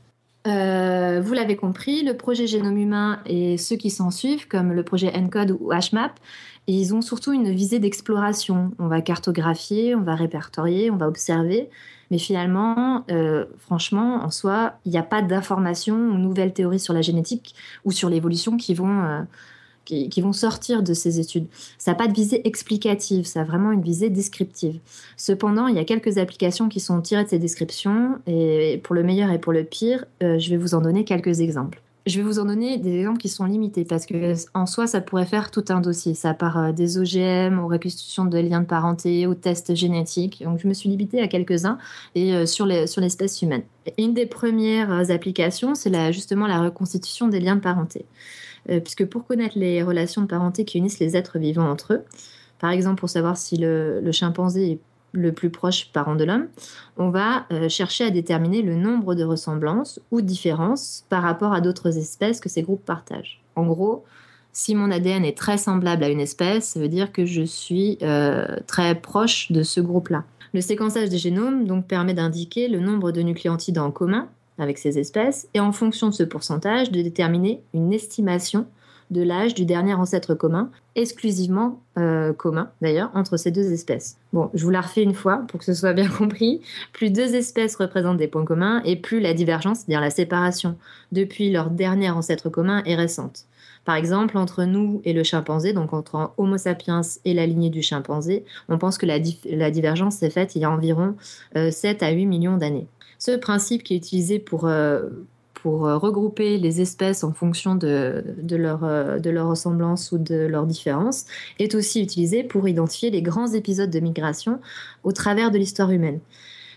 Euh, vous l'avez compris, le projet Génome Humain et ceux qui s'en suivent, comme le projet ENCODE ou HMAP, ils ont surtout une visée d'exploration. On va cartographier, on va répertorier, on va observer, mais finalement, euh, franchement, en soi, il n'y a pas d'informations ou nouvelles théories sur la génétique ou sur l'évolution qui vont euh, qui, vont sortir de ces études. Ça n'a pas de visée explicative, ça a vraiment une visée descriptive. Cependant, il y a quelques applications qui sont tirées de ces descriptions, et pour le meilleur et pour le pire, euh, je vais vous en donner quelques exemples. Je vais vous en donner des exemples qui sont limités parce que en soi, ça pourrait faire tout un dossier. Ça part euh, des OGM aux reconstitutions de liens de parenté, aux tests génétiques. Donc, je me suis limitée à quelques-uns et euh, sur l'espèce humaine. Une des premières applications, c'est justement la reconstitution des liens de parenté. Euh, puisque pour connaître les relations de parenté qui unissent les êtres vivants entre eux, par exemple pour savoir si le, chimpanzé est le plus proche parent de l'homme, on va euh, chercher à déterminer le nombre de ressemblances ou différences par rapport à d'autres espèces que ces groupes partagent. En gros, si mon ADN est très semblable à une espèce, ça veut dire que je suis euh, très proche de ce groupe-là. Le séquençage des génomes donc permet d'indiquer le nombre de nucléotides en commun avec ces espèces et en fonction de ce pourcentage de déterminer une estimation de l'âge du dernier ancêtre commun, exclusivement euh, commun d'ailleurs, entre ces deux espèces. Bon, je vous la refais une fois pour que ce soit bien compris. Plus deux espèces représentent des points communs et plus la divergence, c'est-à-dire la séparation, depuis leur dernier ancêtre commun est récente. Par exemple, entre nous et le chimpanzé, donc entre Homo sapiens et la lignée du chimpanzé, on pense que la, divergence s'est faite il y a environ 7 euh, à 8 millions d'années. Ce principe qui est utilisé pour, euh, euh, regrouper les espèces en fonction de, de, leur, euh, de leur ressemblance ou de leur différence est aussi utilisé pour identifier les grands épisodes de migration au travers de l'histoire humaine.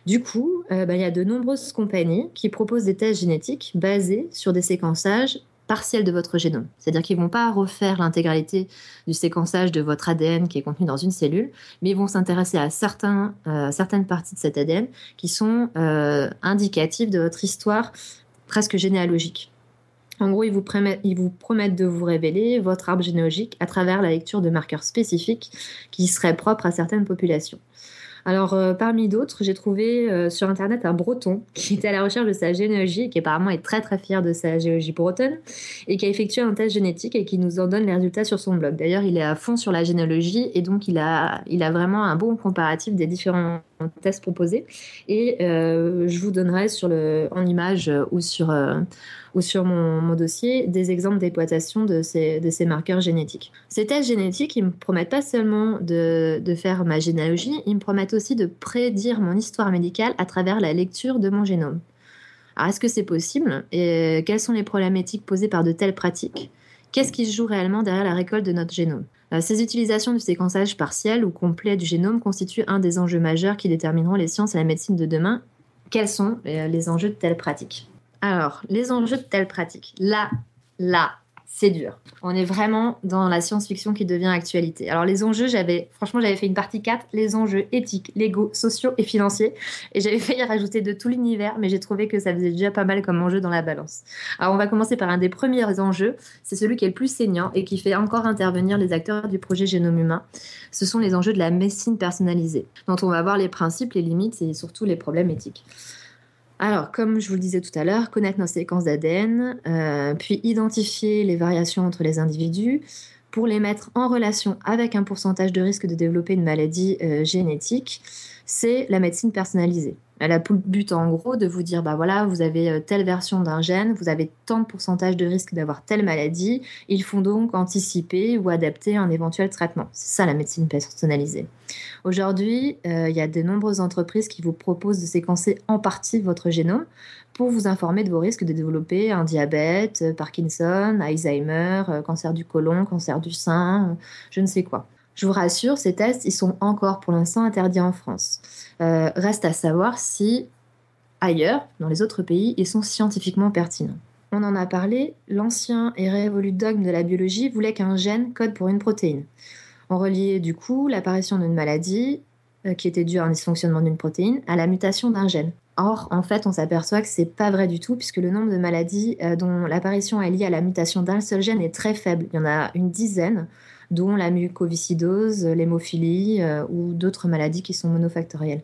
Du coup, bah, il y a de nombreuses compagnies qui proposent des tests génétiques basés sur des séquençages partielle de votre génome. C'est-à-dire qu'ils ne vont pas refaire l'intégralité du séquençage de votre ADN qui est contenu dans une cellule, mais ils vont s'intéresser à certains, euh, certaines parties de cet ADN qui sont euh, indicatives de votre histoire presque généalogique. En gros, vous, ils vous, promettent de vous révéler votre arbre généalogique à travers la lecture de marqueurs spécifiques qui seraient propres à certaines populations. Alors, euh, parmi d'autres, j'ai trouvé euh, sur Internet un breton qui était à la recherche de sa généalogie qui apparemment est très très fier de sa généalogie bretonne et qui a effectué un test génétique et qui nous en donne les résultats sur son blog. D'ailleurs, il est à fond sur la généalogie et donc il a, il a vraiment un bon comparatif des différents tests proposés. Et euh, je vous donnerai sur le, en image ou sur ou sur mon, dossier des exemples d'exploitation de ces, de ces marqueurs génétiques. Ces tests génétiques, ils me promettent pas seulement de, de faire ma généalogie, ils me promettent aussi de prédire mon histoire médicale à travers la lecture de mon génome. Alors, est-ce que c'est possible? Et quelles sont les problématiques posées par de telles pratiques? Qu'est-ce qui se joue réellement derrière la récolte de notre génome? Euh, Ces utilisations du séquençage partiel ou complet du génome constituent un des enjeux majeurs qui détermineront les sciences et la médecine de demain. Quels sont euh, les enjeux de telles pratiques? Alors, les enjeux de telles pratiques. Là, là, c'est dur. On est vraiment dans la science-fiction qui devient actualité. Alors les enjeux, j'avais franchement j'avais fait une partie 4, les enjeux éthiques, légaux, sociaux et financiers et j'avais failli rajouter de tout l'univers mais j'ai trouvé que ça faisait déjà pas mal comme enjeu dans la balance. Alors on va commencer par un des premiers enjeux, c'est celui qui est le plus saignant et qui fait encore intervenir les acteurs du projet Génome humain. Ce sont les enjeux de la médecine personnalisée dont on va voir les principes, les limites et surtout les problèmes éthiques. Alors, comme je vous le disais tout à l'heure, connaître nos séquences d'ADN, euh, puis identifier les variations entre les individus pour les mettre en relation avec un pourcentage de risque de développer une maladie euh, génétique, c'est la médecine personnalisée. Elle a pour but en gros de vous dire bah voilà, vous avez euh, telle version d'un gène, vous avez tant de pourcentage de risque d'avoir telle maladie, il faut donc anticiper ou adapter un éventuel traitement. C'est ça la médecine personnalisée. Aujourd'hui, euh, il y a de nombreuses entreprises qui vous proposent de séquencer en partie votre génome pour vous informer de vos risques de développer un diabète, euh, Parkinson, Alzheimer, cancer du côlon, cancer du sein, je ne sais quoi. Je vous rassure, ces tests, ils sont encore pour l'instant interdits en France. Euh, reste à savoir si ailleurs, dans les autres pays, ils sont scientifiquement pertinents. On en a parlé, l'ancien et révolu dogme de la biologie voulait qu'un gène code pour une protéine. On reliait du coup l'apparition d'une maladie euh, qui était due à un dysfonctionnement d'une protéine à la mutation d'un gène. Or, en fait, on s'aperçoit que c'est pas vrai du tout, puisque le nombre de maladies euh, dont l'apparition est liée à la mutation d'un seul gène est très faible. Il y en a une dizaine dont la mucoviscidose, l'hémophilie euh, ou d'autres maladies qui sont monofactorielles.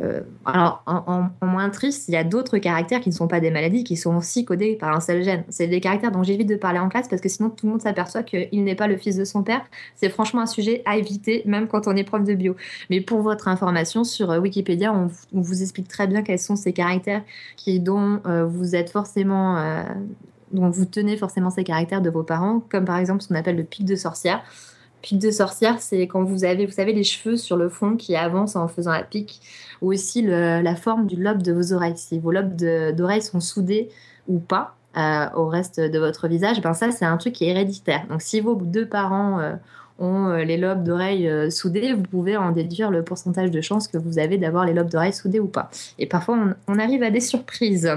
Euh, alors, en, moins triste, il y a d'autres caractères qui ne sont pas des maladies, qui sont aussi codés par un seul gène. C'est des caractères dont j'évite de parler en classe parce que sinon tout le monde s'aperçoit qu'il n'est pas le fils de son père. C'est franchement un sujet à éviter, même quand on est prof de bio. Mais pour votre information, sur euh, Wikipédia, on, vous explique très bien quels sont ces caractères qui, dont vous êtes forcément dont vous tenez forcément ces caractères de vos parents, comme par exemple ce qu'on appelle le pic de sorcière. Pic de sorcière, c'est quand vous avez, vous savez, les cheveux sur le front qui avancent en faisant la pique, ou aussi la forme du lobe de vos oreilles. Si vos lobes d'oreilles sont soudés ou pas euh, au reste de votre visage, ben ça, c'est un truc qui est héréditaire. Donc, si vos deux parents euh, ont euh, les lobes d'oreilles soudés, vous pouvez en déduire le pourcentage de chances que vous avez d'avoir les lobes d'oreilles soudés ou pas. Et parfois, on arrive à des surprises.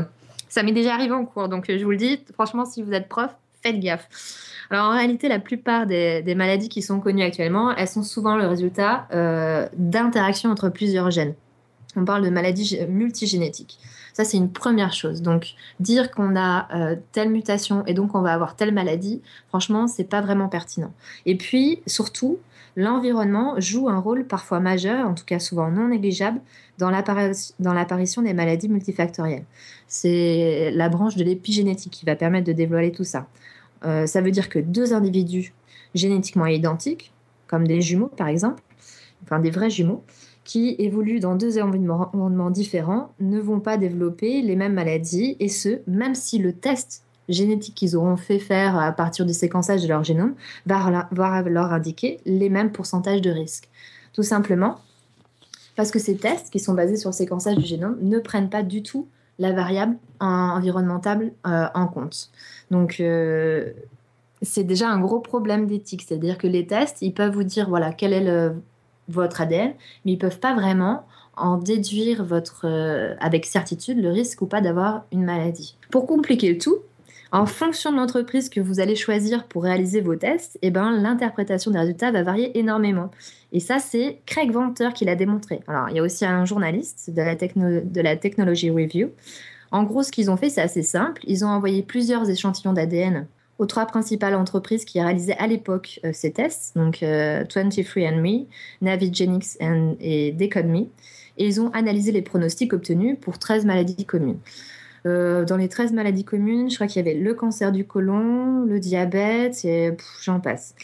Ça m'est déjà arrivé en cours, donc euh, je vous le dis, franchement, si vous êtes prof, faites gaffe. Alors en réalité, la plupart des, maladies qui sont connues actuellement, elles sont souvent le résultat euh, d'interactions entre plusieurs gènes. On parle de maladies multigénétiques. Ça, c'est une première chose. Donc, dire qu'on a euh, telle mutation et donc on va avoir telle maladie, franchement, c'est pas vraiment pertinent. Et puis, surtout, l'environnement joue un rôle parfois majeur, en tout cas souvent non négligeable, dans l'apparition des maladies multifactorielles. C'est la branche de l'épigénétique qui va permettre de dévoiler tout ça. Euh, ça veut dire que deux individus génétiquement identiques, comme des jumeaux par exemple, enfin des vrais jumeaux, qui évoluent dans deux environnements différents, ne vont pas développer les mêmes maladies, et ce, même si le test génétique qu'ils auront fait faire à partir du séquençage de leur génome va, leur indiquer les mêmes pourcentages de risque. Tout simplement parce que ces tests, qui sont basés sur le séquençage du génome, ne prennent pas du tout la variable environnementale euh, en compte. Donc, euh, c'est déjà un gros problème d'éthique. C'est-à-dire que les tests, ils peuvent vous dire, voilà, quel est votre ADN, mais ils peuvent pas vraiment en déduire votre, euh, avec certitude le risque ou pas d'avoir une maladie. Pour compliquer le tout, en fonction de l'entreprise que vous allez choisir pour réaliser vos tests, eh ben, l'interprétation des résultats va varier énormément. Et ça, c'est Craig Venter qui l'a démontré. Alors, il y a aussi un journaliste de la, de la Technology Review. En gros, ce qu'ils ont fait, c'est assez simple. Ils ont envoyé plusieurs échantillons d'ADN aux trois principales entreprises qui réalisaient à l'époque euh, ces tests, donc euh, 23andMe, Navigenics et Decodme, et ils ont analysé les pronostics obtenus pour 13 maladies communes. Euh, dans les 13 maladies communes, je crois qu'il y avait le cancer du côlon, le diabète, j'en passe.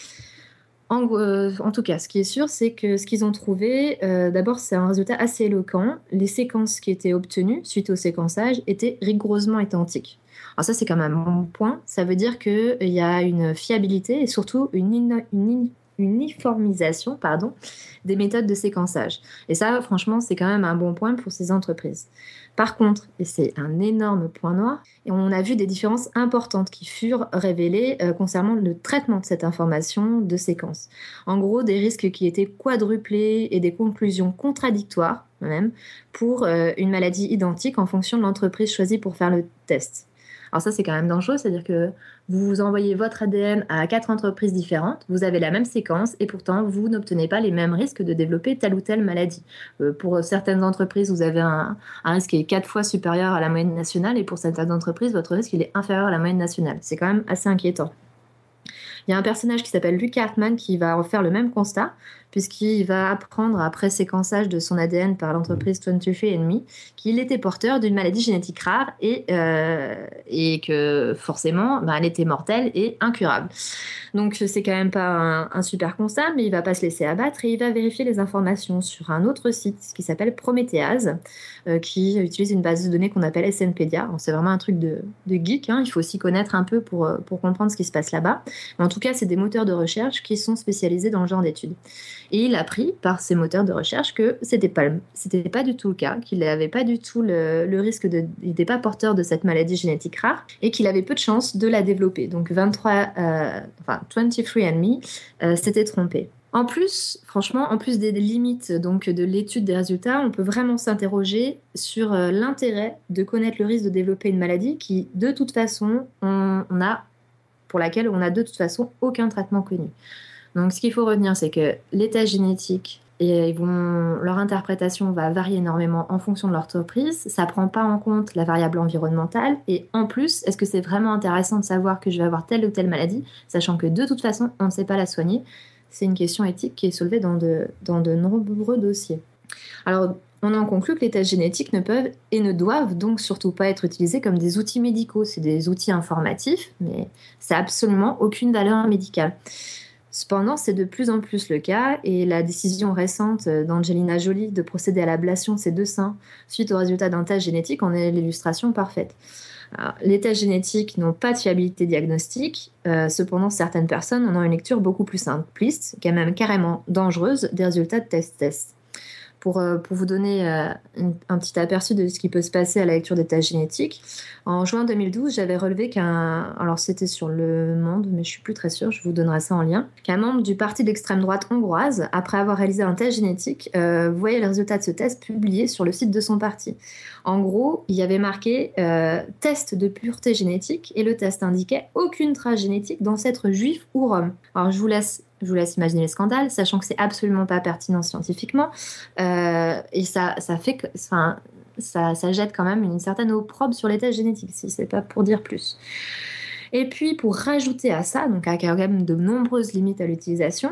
Euh, en, tout cas, ce qui est sûr, c'est que ce qu'ils ont trouvé, euh, d'abord, c'est un résultat assez éloquent. Les séquences qui étaient obtenues suite au séquençage étaient rigoureusement identiques. Alors ça, c'est quand même un bon point. Ça veut dire qu'il y a une fiabilité et surtout une, une uniformisation des méthodes de séquençage. Et ça, franchement, c'est quand même un bon point pour ces entreprises. Par contre, et c'est un énorme point noir, on a vu des différences importantes qui furent révélées euh, concernant le traitement de cette information de séquence. En gros, des risques qui étaient quadruplés et des conclusions contradictoires même pour euh, une maladie identique en fonction de l'entreprise choisie pour faire le test. Alors ça, c'est quand même dangereux, c'est-à-dire que vous envoyez votre ADN à quatre entreprises différentes, vous avez la même séquence et pourtant vous n'obtenez pas les mêmes risques de développer telle ou telle maladie. Euh, pour certaines entreprises, vous avez un, risque qui est quatre fois supérieur à la moyenne nationale et pour certaines entreprises, votre risque est inférieur à la moyenne nationale. C'est quand même assez inquiétant. Il y a un personnage qui s'appelle Luke Hartman qui va refaire le même constat, puisqu'il va apprendre après séquençage de son ADN par l'entreprise 23andMe qu'il était porteur d'une maladie génétique rare et, euh, et que forcément, bah, elle était mortelle et incurable. Donc c'est quand même pas un, super constat, mais il va pas se laisser abattre et il va vérifier les informations sur un autre site qui s'appelle Prometheas, euh, qui utilise une base de données qu'on appelle SNpedia. C'est vraiment un truc de, geek, hein. il faut s'y connaître un peu pour, euh, pour comprendre ce qui se passe là-bas. En tout cas, c'est des moteurs de recherche qui sont spécialisés dans le genre d'études. Et il a appris par ces moteurs de recherche que c'était pas c'était pas du tout le cas, qu'il n'avait pas du tout le, risque de, il n'était pas porteur de cette maladie génétique rare et qu'il avait peu de chances de la développer. Donc 23, euh, enfin 23andMe euh, s'était trompé. En plus, franchement, en plus des limites donc de l'étude des résultats, on peut vraiment s'interroger sur euh, l'intérêt de connaître le risque de développer une maladie qui, de toute façon, on, on a, pour laquelle on n'a de toute façon aucun traitement connu. Donc, ce qu'il faut retenir, c'est que l'état génétique et leur interprétation va varier énormément en fonction de l'entreprise. Ça ne prend pas en compte la variable environnementale. Et en plus, est-ce que c'est vraiment intéressant de savoir que je vais avoir telle ou telle maladie, sachant que de toute façon, on ne sait pas la soigner? C'est une question éthique qui est soulevée dans de, dans de nombreux dossiers. Alors, on en conclut que les tests génétiques ne peuvent et ne doivent donc surtout pas être utilisés comme des outils médicaux. C'est des outils informatifs, mais ça n'a absolument aucune valeur médicale. Cependant, c'est de plus en plus le cas et la décision récente d'Angelina Jolie de procéder à l'ablation de ses deux seins suite au résultat d'un test génétique en est l'illustration parfaite. les tests génétiques n'ont pas de fiabilité diagnostique, euh, cependant certaines personnes en ont une lecture beaucoup plus simpliste, est même carrément dangereuse des résultats de test-test. Pour, euh, pour, vous donner euh, un, petit aperçu de ce qui peut se passer à la lecture des tests génétiques, en juin 2012, j'avais relevé qu'un, alors c'était sur le Monde, mais je suis plus très sûre, je vous donnerai ça en lien, qu'un membre du parti d'extrême droite hongroise, après avoir réalisé un test génétique, euh, voyait les résultats de ce test publiés sur le site de son parti. En gros, il y avait marqué test de pureté génétique et le test indiquait aucune trace génétique d'ancêtre juif ou rome. Alors je vous laisse je vous laisse imaginer le scandale, sachant que c'est absolument pas pertinent scientifiquement. Euh, et ça, fait que, enfin, ça, jette quand même une certaine opprobre sur les tests génétiques, si c'est pas pour dire plus. Et puis, pour rajouter à ça, donc avec quand même de nombreuses limites à l'utilisation,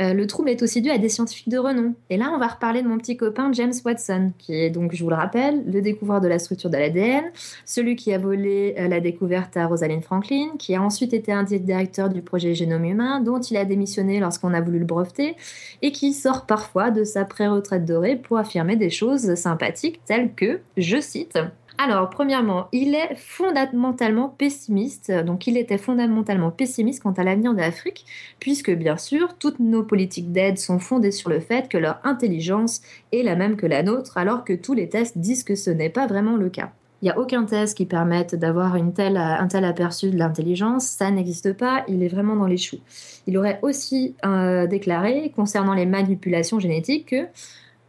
euh, le trouble est aussi dû à des scientifiques de renom. Et là, on va reparler de mon petit copain James Watson, qui est donc, je vous le rappelle, le découvreur de la structure de l'ADN, celui qui a volé euh, la découverte à Rosalind Franklin, qui a ensuite été un directeur du projet Génome Humain, dont il a démissionné lorsqu'on a voulu le breveter, et qui sort parfois de sa pré-retraite dorée pour affirmer des choses sympathiques telles que, je cite, alors, premièrement, il est fondamentalement pessimiste, donc il était fondamentalement pessimiste quant à l'avenir de l'Afrique, puisque bien sûr, toutes nos politiques d'aide sont fondées sur le fait que leur intelligence est la même que la nôtre, alors que tous les tests disent que ce n'est pas vraiment le cas. Il n'y a aucun test qui permette d'avoir un tel aperçu de l'intelligence, ça n'existe pas, il est vraiment dans les choux. Il aurait aussi euh, déclaré, concernant les manipulations génétiques, que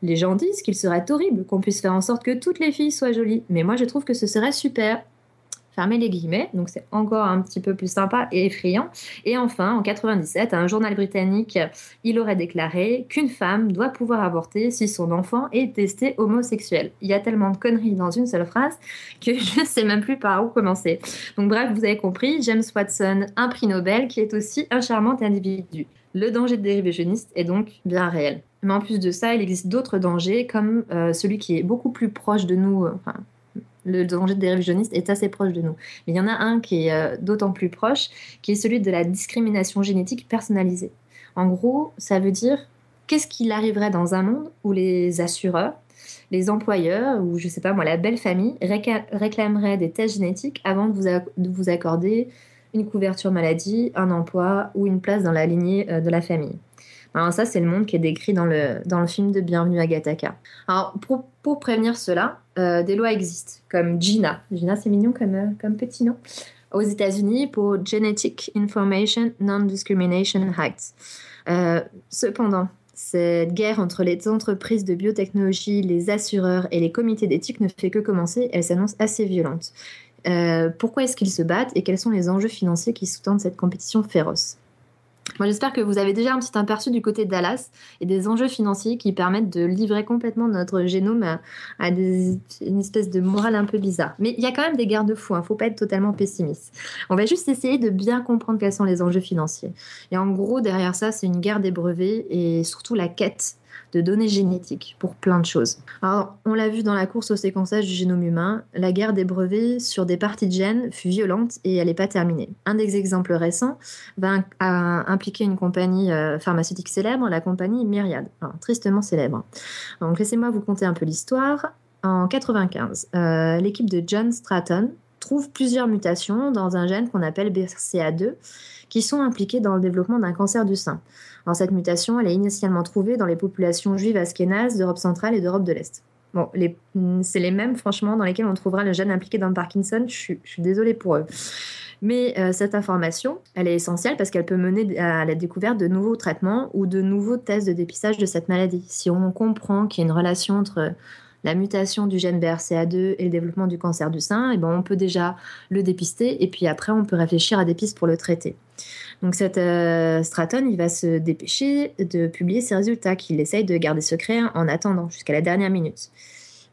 les gens disent qu'il serait horrible qu'on puisse faire en sorte que toutes les filles soient jolies, mais moi je trouve que ce serait super. Fermez les guillemets, donc c'est encore un petit peu plus sympa et effrayant. Et enfin, en 97, un journal britannique, il aurait déclaré qu'une femme doit pouvoir avorter si son enfant est testé homosexuel. Il y a tellement de conneries dans une seule phrase que je ne sais même plus par où commencer. Donc bref, vous avez compris, James Watson, un prix Nobel qui est aussi un charmant individu. Le danger de dérivationniste est donc bien réel. Mais en plus de ça, il existe d'autres dangers, comme euh, celui qui est beaucoup plus proche de nous. Euh, enfin, le danger de dérivationniste est assez proche de nous. Mais il y en a un qui est euh, d'autant plus proche, qui est celui de la discrimination génétique personnalisée. En gros, ça veut dire qu'est-ce qu'il arriverait dans un monde où les assureurs, les employeurs ou je sais pas moi la belle famille réclameraient des tests génétiques avant de vous accorder une couverture maladie, un emploi ou une place dans la lignée de la famille. Alors ça, c'est le monde qui est décrit dans le, dans le film de Bienvenue à Gattaca. Alors pour, pour prévenir cela, euh, des lois existent, comme GINA. GINA, c'est mignon comme, euh, comme petit nom. Aux États-Unis, pour Genetic Information Non-Discrimination. Euh, cependant, cette guerre entre les entreprises de biotechnologie, les assureurs et les comités d'éthique ne fait que commencer. Elle s'annonce assez violente. Pourquoi est-ce qu'ils se battent et quels sont les enjeux financiers qui sous-tendent cette compétition féroce. Moi, j'espère que vous avez déjà un petit aperçu du côté de Dallas et des enjeux financiers qui permettent de livrer complètement notre génome à, une espèce de morale un peu bizarre. Mais il y a quand même des garde-fous, il hein, ne faut pas être totalement pessimiste. On va juste essayer de bien comprendre quels sont les enjeux financiers. Et en gros, derrière ça, c'est une guerre des brevets et surtout la quête de données génétiques pour plein de choses. Alors, on l'a vu dans la course au séquençage du génome humain, la guerre des brevets sur des parties de gènes fut violente et elle n'est pas terminée. Un des exemples récents va impliquer une compagnie euh, pharmaceutique célèbre, la compagnie Myriad, tristement célèbre. Donc, laissez-moi vous conter un peu l'histoire. En 95, euh, l'équipe de John Stratton trouve plusieurs mutations dans un gène qu'on appelle BRCA2 qui sont impliquées dans le développement d'un cancer du sein. Alors, cette mutation, elle est initialement trouvée dans les populations juives askénazes d'Europe centrale et d'Europe de l'Est. Bon, c'est les mêmes, franchement, dans lesquels on trouvera le gène impliqué dans le Parkinson. Je suis, désolée pour eux. Mais euh, cette information, elle est essentielle parce qu'elle peut mener à la découverte de nouveaux traitements ou de nouveaux tests de dépistage de cette maladie. Si on comprend qu'il y a une relation entre la mutation du gène BRCA2 et le développement du cancer du sein, et eh ben on peut déjà le dépister et puis après on peut réfléchir à des pistes pour le traiter. Donc cette euh, Stratton, va se dépêcher de publier ses résultats qu'il essaye de garder secret en attendant jusqu'à la dernière minute.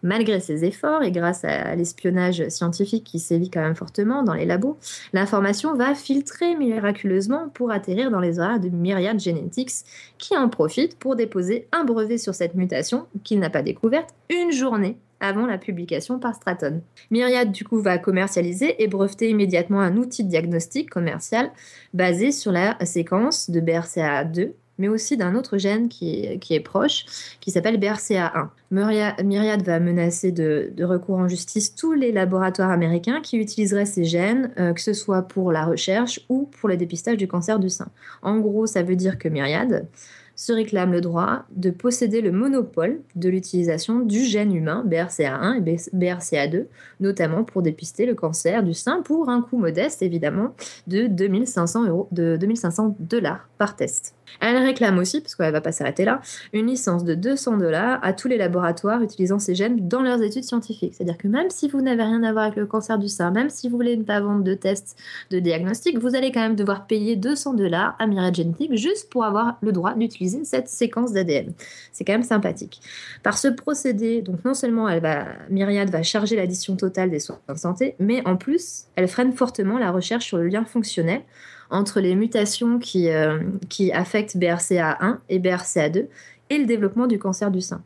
Malgré ses efforts et grâce à l'espionnage scientifique qui sévit quand même fortement dans les labos, l'information va filtrer miraculeusement pour atterrir dans les horaires de Myriad Genetics qui en profite pour déposer un brevet sur cette mutation qu'il n'a pas découverte une journée avant la publication par Stratton. Myriad du coup va commercialiser et breveter immédiatement un outil de diagnostic commercial basé sur la séquence de BRCA2 mais aussi d'un autre gène qui est, qui est proche, qui s'appelle BRCA1. Myriad va menacer de, recours en justice tous les laboratoires américains qui utiliseraient ces gènes, euh, que ce soit pour la recherche ou pour le dépistage du cancer du sein. En gros, ça veut dire que Myriad se réclame le droit de posséder le monopole de l'utilisation du gène humain BRCA1 et BRCA2, notamment pour dépister le cancer du sein pour un coût modeste évidemment de 2500 euros, de 2500 dollars par test. Elle réclame aussi, parce qu'elle ne va pas s'arrêter là, une licence de 200 dollars à tous les laboratoires utilisant ces gènes dans leurs études scientifiques. C'est-à-dire que même si vous n'avez rien à voir avec le cancer du sein, même si vous voulez ne pas vendre de tests de diagnostic, vous allez quand même devoir payer 200 dollars à Myriad Genetics juste pour avoir le droit d'utiliser cette séquence d'ADN. C'est quand même sympathique. Par ce procédé, donc non seulement Myriad va charger l'addition totale des soins de santé, mais en plus, elle freine fortement la recherche sur le lien fonctionnel entre les mutations qui, euh, qui affectent BRCA1 et BRCA2 et le développement du cancer du sein.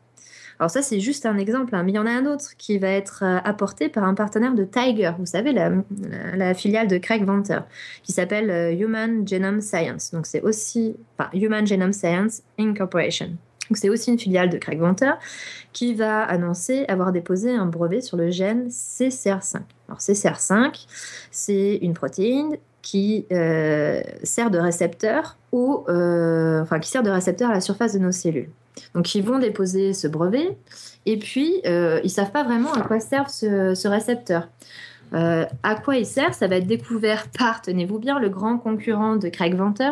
Alors ça, c'est juste un exemple, hein, mais il y en a un autre qui va être euh, apporté par un partenaire de Tiger, vous savez, la, filiale de Craig Venter, qui s'appelle euh, Human Genome Science. Donc c'est aussi, enfin, Human Genome Science Incorporation. Donc c'est aussi une filiale de Craig Venter qui va annoncer avoir déposé un brevet sur le gène CCR5. Alors CCR5, c'est une protéine qui euh, sert de récepteur ou euh, sert de récepteur à la surface de nos cellules. Donc ils vont déposer ce brevet et puis euh, ils savent pas vraiment à quoi sert ce, récepteur. à quoi il sert? Ça va être découvert par, tenez-vous bien, le grand concurrent de Craig Venter,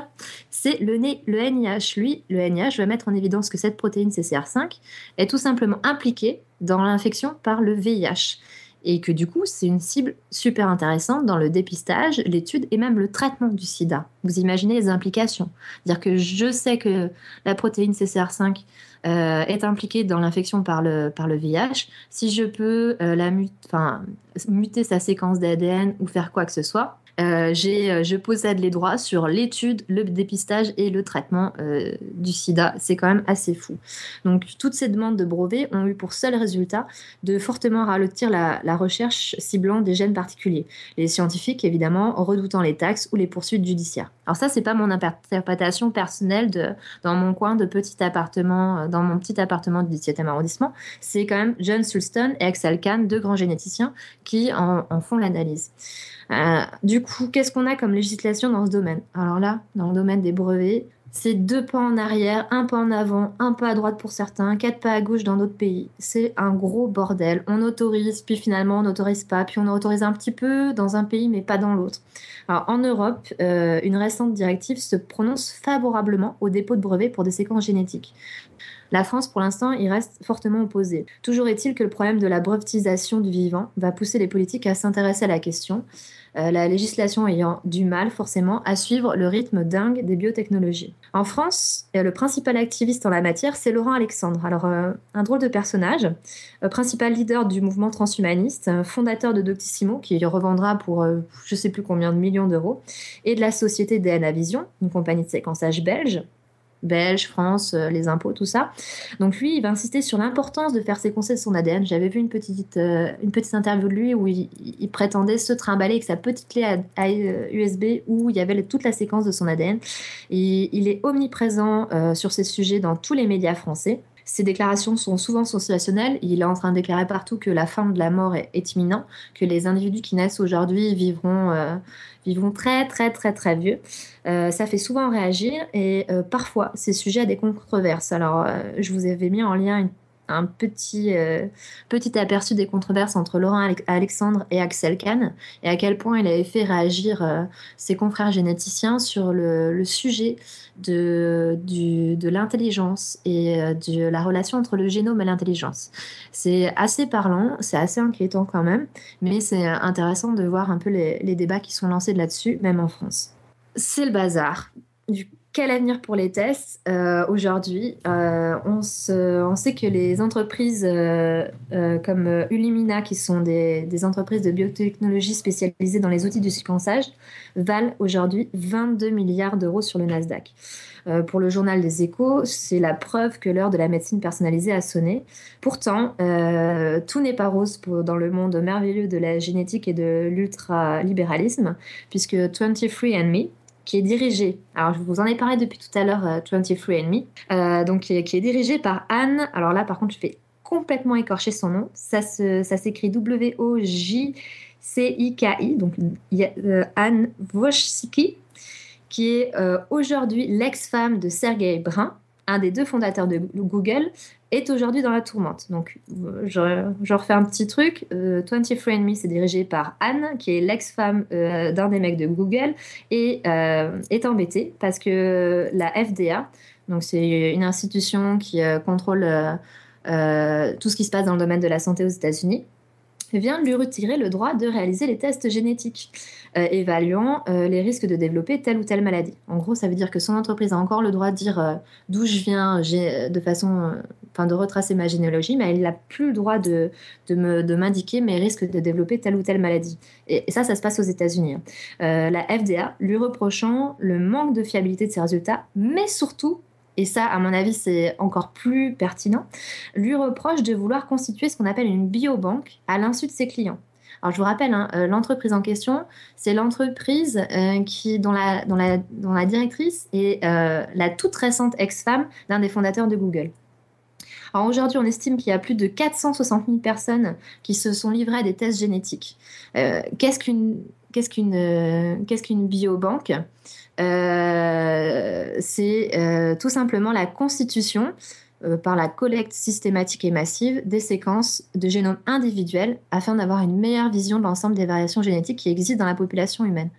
c'est le, le NIH. Lui, le NIH va mettre en évidence que cette protéine CCR5 est tout simplement impliquée dans l'infection par le VIH et que du coup, c'est une cible super intéressante dans le dépistage, l'étude et même le traitement du sida. Vous imaginez les implications. C'est-à-dire que je sais que la protéine CCR5 euh, est impliquée dans l'infection par le, par VIH. Si je peux euh, la muter sa séquence d'ADN ou faire quoi que ce soit, euh, euh, je possède les droits sur l'étude, le dépistage et le traitement euh, du sida. C'est quand même assez fou. Donc, toutes ces demandes de brevets ont eu pour seul résultat de fortement ralentir la, recherche ciblant des gènes particuliers. Les scientifiques, évidemment, redoutant les taxes ou les poursuites judiciaires. Alors ça, c'est pas mon interprétation personnelle de, dans mon coin de petit appartement, dans mon petit appartement du 17e arrondissement. C'est quand même John Sulston et Axel Kahn, deux grands généticiens, qui en font l'analyse. Euh, du coup, qu'est-ce qu'on a comme législation dans ce domaine? Alors là, dans le domaine des brevets, c'est deux pas en arrière, un pas en avant, un pas à droite pour certains, quatre pas à gauche dans d'autres pays. C'est un gros bordel. On autorise, puis finalement on n'autorise pas, puis on autorise un petit peu dans un pays mais pas dans l'autre. Alors en Europe, euh, une récente directive se prononce favorablement au dépôt de brevets pour des séquences génétiques. La France, pour l'instant, y reste fortement opposée. Toujours est-il que le problème de la brevetisation du vivant va pousser les politiques à s'intéresser à la question, euh, la législation ayant du mal forcément à suivre le rythme dingue des biotechnologies. En France, euh, le principal activiste en la matière, c'est Laurent Alexandre. Alors, euh, un drôle de personnage, principal leader du mouvement transhumaniste, fondateur de Doctissimo, qui revendra pour je ne sais plus combien de millions d'euros, et de la société DNA Vision, une compagnie de séquençage belge, Belge, France, euh, les impôts, tout ça. Donc lui, il va insister sur l'importance de faire séquencer son ADN. J'avais vu une petite, euh, une petite interview de lui où il, prétendait se trimballer avec sa petite clé USB euh, où il y avait toute la séquence de son ADN. Et il est omniprésent sur ces sujets dans tous les médias français. Ses déclarations sont souvent sensationnelles. Il est en train de déclarer partout que la fin de la mort est, imminente, que les individus qui naissent aujourd'hui vivront, vivront très très très très vieux. Euh, ça fait souvent réagir et euh, parfois c'est sujet à des controverses. Alors je vous avais mis en lien une un petit, euh, petit aperçu des controverses entre Laurent Alexandre et Axel Kahn et à quel point il avait fait réagir euh, ses confrères généticiens sur le, sujet de, de l'intelligence et euh, de la relation entre le génome et l'intelligence. C'est assez parlant, c'est assez inquiétant quand même, mais c'est intéressant de voir un peu les, débats qui sont lancés là-dessus, même en France. C'est le bazar. Quel avenir pour les tests euh, aujourd'hui euh, on, sait que les entreprises euh, comme Ulimina, qui sont des, entreprises de biotechnologie spécialisées dans les outils de séquençage, valent aujourd'hui 22 milliards d'euros sur le Nasdaq. pour le journal des échos, c'est la preuve que l'heure de la médecine personnalisée a sonné. Pourtant, tout n'est pas rose dans le monde merveilleux de la génétique et de l'ultralibéralisme, puisque 23andMe, qui est dirigé, alors je vous en ai parlé depuis tout à l'heure, 23andMe, euh, euh, donc qui est, dirigé par Anne, alors là par contre je fais complètement écorcher son nom, ça, ça s'écrit W-O-J-C-I-K-I, donc euh, Anne Wojcicki, qui est aujourd'hui l'ex-femme de Sergey Brin, un des deux fondateurs de Google, est aujourd'hui dans la tourmente. Donc, je, refais un petit truc. Euh, 23andMe, c'est dirigé par Anne, qui est l'ex-femme euh, d'un des mecs de Google, et euh, est embêtée parce que la FDA, donc c'est une institution qui euh, contrôle tout ce qui se passe dans le domaine de la santé aux États-Unis, vient lui retirer le droit de réaliser les tests génétiques euh, évaluant euh, les risques de développer telle ou telle maladie. En gros, ça veut dire que son entreprise a encore le droit de dire euh, d'où je viens de façon, enfin de retracer ma généalogie, mais elle n'a plus le droit de, de m'indiquer mes risques de développer telle ou telle maladie. Et, ça, ça se passe aux États-Unis. Hein. la FDA lui reprochant le manque de fiabilité de ses résultats, mais surtout et ça, à mon avis, c'est encore plus pertinent, lui reproche de vouloir constituer ce qu'on appelle une biobanque à l'insu de ses clients. Alors, je vous rappelle, hein, euh, l'entreprise en question, c'est l'entreprise euh, dont, la, directrice est euh, la toute récente ex-femme d'un des fondateurs de Google. Alors aujourd'hui, on estime qu'il y a plus de 460 000 personnes qui se sont livrées à des tests génétiques. qu'est-ce qu'une biobanque? C'est euh, tout simplement la constitution euh, par la collecte systématique et massive des séquences de génomes individuels afin d'avoir une meilleure vision de l'ensemble des variations génétiques qui existent dans la population humaine.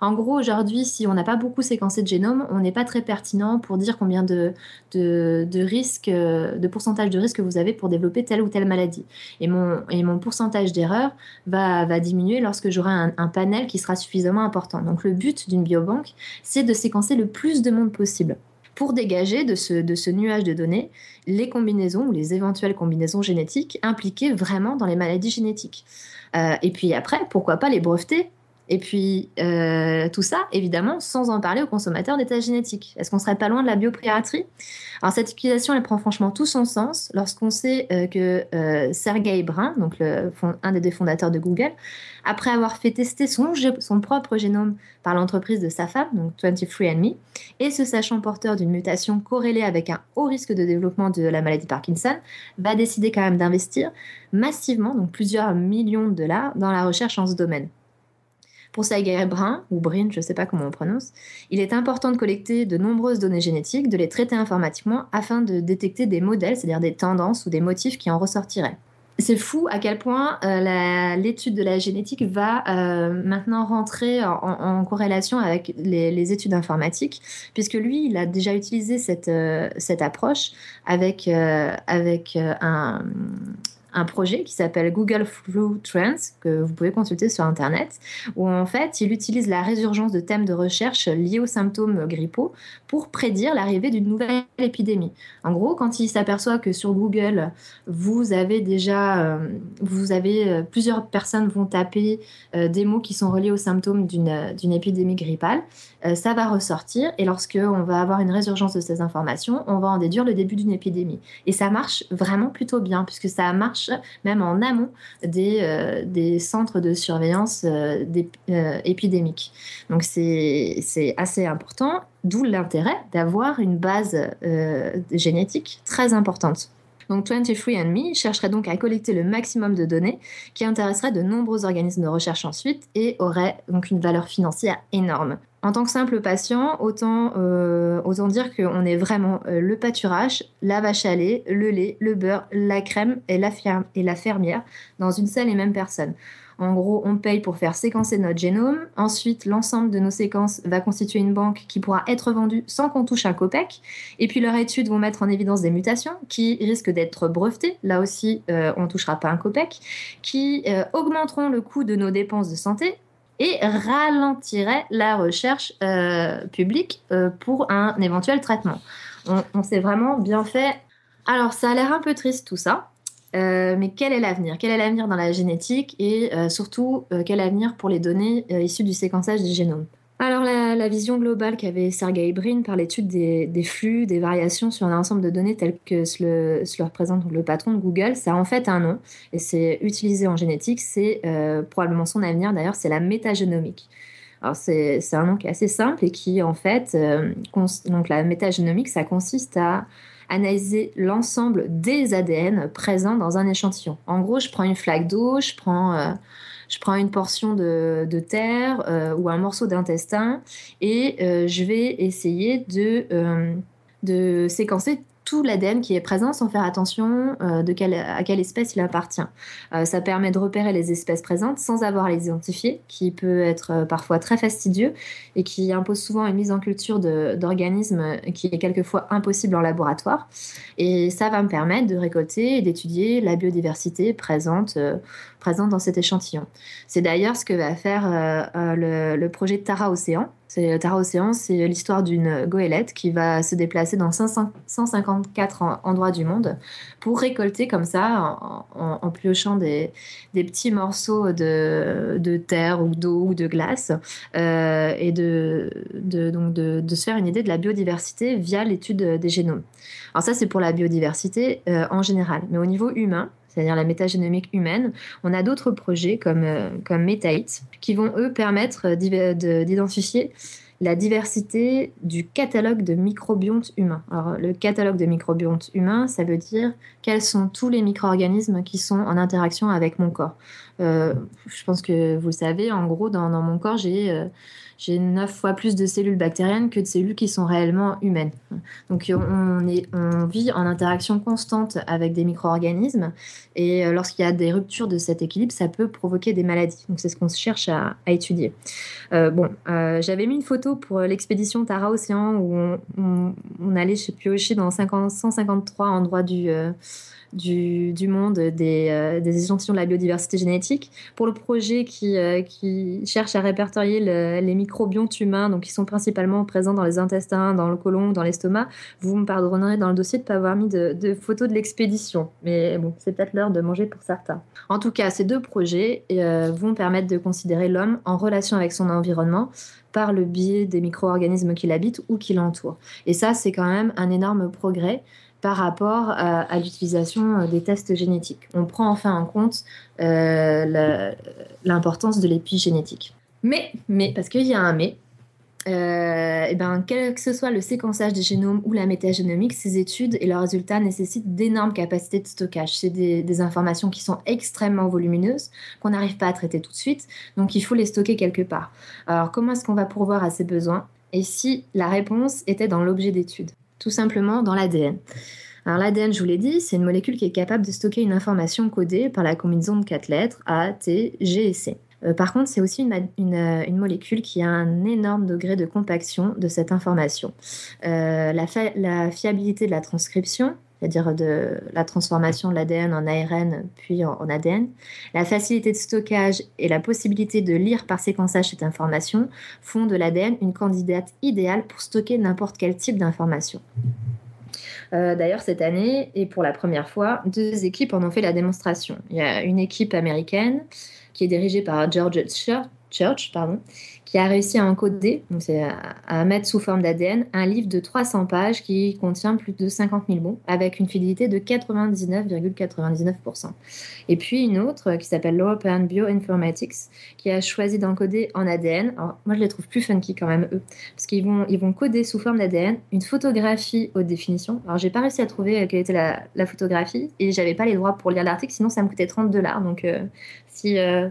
En gros, aujourd'hui, si on n'a pas beaucoup séquencé de génome, on n'est pas très pertinent pour dire combien de, de, risques, de pourcentage de risque vous avez pour développer telle ou telle maladie. Et mon, et mon pourcentage d'erreur va, va diminuer lorsque j'aurai un, un panel qui sera suffisamment important. Donc le but d'une biobanque, c'est de séquencer le plus de monde possible pour dégager de ce, de ce, nuage de données les combinaisons ou les éventuelles combinaisons génétiques impliquées vraiment dans les maladies génétiques. Euh, et puis après, pourquoi pas les breveter et puis, euh, tout ça, évidemment, sans en parler aux consommateurs d'état génétique. Est-ce qu'on serait pas loin de la biopiraterie Alors, cette utilisation, elle prend franchement tout son sens lorsqu'on sait euh, que euh, Sergey Brin, un des deux fondateurs de Google, après avoir fait tester son, son propre génome par l'entreprise de sa femme, donc 23andMe, et se sachant porteur d'une mutation corrélée avec un haut risque de développement de la maladie Parkinson, va décider quand même d'investir massivement, donc plusieurs millions de dollars, dans la recherche en ce domaine. Pour Sergey Brin, ou Brin, je ne sais pas comment on prononce, il est important de collecter de nombreuses données génétiques, de les traiter informatiquement afin de détecter des modèles, c'est-à-dire des tendances ou des motifs qui en ressortiraient. c'est fou à quel point euh, l'étude de la génétique va euh, maintenant rentrer en, corrélation avec les, études informatiques, puisque lui, il a déjà utilisé cette, euh, cette approche avec, avec un, un projet qui s'appelle Google Flu Trends, que vous pouvez consulter sur Internet, où en fait, il utilise la résurgence de thèmes de recherche liés aux symptômes grippaux pour prédire l'arrivée d'une nouvelle épidémie. En gros, quand il s'aperçoit que sur Google, vous avez déjà, euh, vous avez euh, plusieurs personnes vont taper euh, des mots qui sont reliés aux symptômes d'une épidémie grippale, ça va ressortir et lorsque on va avoir une résurgence de ces informations, on va en déduire le début d'une épidémie. Et ça marche vraiment plutôt bien puisque ça marche même en amont des, des centres de surveillance euh, épidémiques. Donc c'est assez important, d'où l'intérêt d'avoir une base génétique très importante. Donc 23andMe chercherait donc à collecter le maximum de données qui intéresseraient de nombreux organismes de recherche ensuite et aurait donc une valeur financière énorme. En tant que simple patient, autant, euh, autant dire qu'on est vraiment euh, le pâturage, la vache à lait, le lait, le beurre, la crème et la, et la fermière dans une seule et même personne. En gros, on paye pour faire séquencer notre génome. Ensuite, l'ensemble de nos séquences va constituer une banque qui pourra être vendue sans qu'on touche un copec. Et puis, leurs études vont mettre en évidence des mutations qui risquent d'être brevetées. Là aussi, euh, on ne touchera pas un copec. Qui euh, augmenteront le coût de nos dépenses de santé et ralentiraient la recherche euh, publique pour un éventuel traitement. On, on s'est vraiment bien fait. Alors, ça a l'air un peu triste tout ça. Euh, mais quel est l'avenir? Quel est l'avenir dans la génétique et euh, surtout euh, quel avenir pour les données issues du séquençage du génome alors la, vision globale qu'avait Sergey Brin par l'étude des, flux, des variations sur un ensemble de données telles que ce le, représente le patron de Google, ça a en fait un nom et c'est utilisé en génétique, c'est probablement son avenir. D'ailleurs, c'est la métagénomique. Alors c'est un nom qui est assez simple et qui en fait, donc la métagénomique, ça consiste à analyser l'ensemble des ADN présents dans un échantillon. En gros, je prends une flaque d'eau, je prends, euh, une portion de, terre euh, ou un morceau d'intestin et euh, je vais essayer de, de séquencer tout l'ADN qui est présent sans faire attention euh, de à quelle espèce il appartient. Euh, ça permet de repérer les espèces présentes sans avoir à les identifier, qui peut être euh, parfois très fastidieux et qui impose souvent une mise en culture d'organismes qui est quelquefois impossible en laboratoire. Et ça va me permettre de récolter et d'étudier la biodiversité présente, présente dans cet échantillon. C'est d'ailleurs ce que va faire le, le projet Tara Océan, Tara Océan, c'est l'histoire d'une goélette qui va se déplacer dans 154 endroits du monde pour récolter comme ça, en, piochant des, petits morceaux de, terre ou d'eau ou de glace, euh, et de, donc de, se faire une idée de la biodiversité via l'étude des génomes. Alors ça, c'est pour la biodiversité euh, en général. Mais au niveau humain, c'est-à-dire la métagénomique humaine. On a d'autres projets comme, euh, comme qui vont, eux, permettre d'identifier la diversité du catalogue de microbiontes humains. Alors, le catalogue de microbiontes humains, ça veut dire quels sont tous les micro-organismes qui sont en interaction avec mon corps. Euh, je pense que vous le savez, en gros, dans, mon corps, j'ai... Euh, j'ai neuf fois plus de cellules bactériennes que de cellules qui sont réellement humaines. Donc on, on vit en interaction constante avec des micro-organismes et euh, lorsqu'il y a des ruptures de cet équilibre, ça peut provoquer des maladies. Donc c'est ce qu'on cherche à, étudier. Euh, bon, j'avais mis une photo pour l'expédition Tara Océan où on, on, allait piocher dans 50, 153 endroits du du, monde des, euh, échantillons de la biodiversité génétique. Pour le projet qui, euh, cherche à répertorier les microbiontes humains, donc qui sont principalement présents dans les intestins, dans le côlon, dans l'estomac, vous me pardonnerez dans le dossier de ne pas avoir mis de, photos de l'expédition. Mais bon, c'est peut-être l'heure de manger pour certains. En tout cas, ces deux projets euh, vont permettre de considérer l'homme en relation avec son environnement par le biais des micro-organismes qui l'habitent ou qui l'entourent. Et ça, c'est quand même un énorme progrès par rapport à, l'utilisation euh, des tests génétiques. On prend enfin en compte euh, l'importance de l'épigénétique. Mais, mais, parce qu'il y a un mais, euh, et ben, quel que ce soit le séquençage des génomes ou la métagénomique, ces études et leurs résultats nécessitent d'énormes capacités de stockage. C'est des, des, informations qui sont extrêmement volumineuses, qu'on n'arrive pas à traiter tout de suite, donc il faut les stocker quelque part. Alors comment est-ce qu'on va pourvoir à ces besoins? Et si la réponse était dans l'objet d'étude? Tout simplement dans l'ADN. Alors l'ADN, je vous l'ai dit, c'est une molécule qui est capable de stocker une information codée par la combinaison de quatre lettres A, T, G et C. Euh, par contre, c'est aussi euh, une, molécule qui a un énorme degré de compaction de cette information. Euh, la, fiabilité de la transcription, c'est-à-dire de la transformation de l'ADN en ARN puis en, ADN, la facilité de stockage et la possibilité de lire par séquençage cette information font de l'ADN une candidate idéale pour stocker n'importe quel type d'information. D'ailleurs, cette année, et pour la première fois, deux équipes en ont fait la démonstration. Il y a une équipe américaine qui est dirigé par George Church, pardon, qui a réussi à encoder, donc c'est à, mettre sous forme d'ADN, un livre de 300 pages qui contient plus de 50 000 mots, avec une fidélité de 99,99%. Et puis une autre qui s'appelle European Bioinformatics, qui a choisi d'encoder en ADN. Alors, moi, je les trouve plus funky quand même, eux, parce qu'ils vont, ils vont coder sous forme d'ADN une photographie haute définition. Alors, j'ai pas réussi à trouver quelle était la, photographie, et j'avais pas les droits pour lire l'article, sinon ça me coûtait 30 dollars. Donc, euh, si, euh,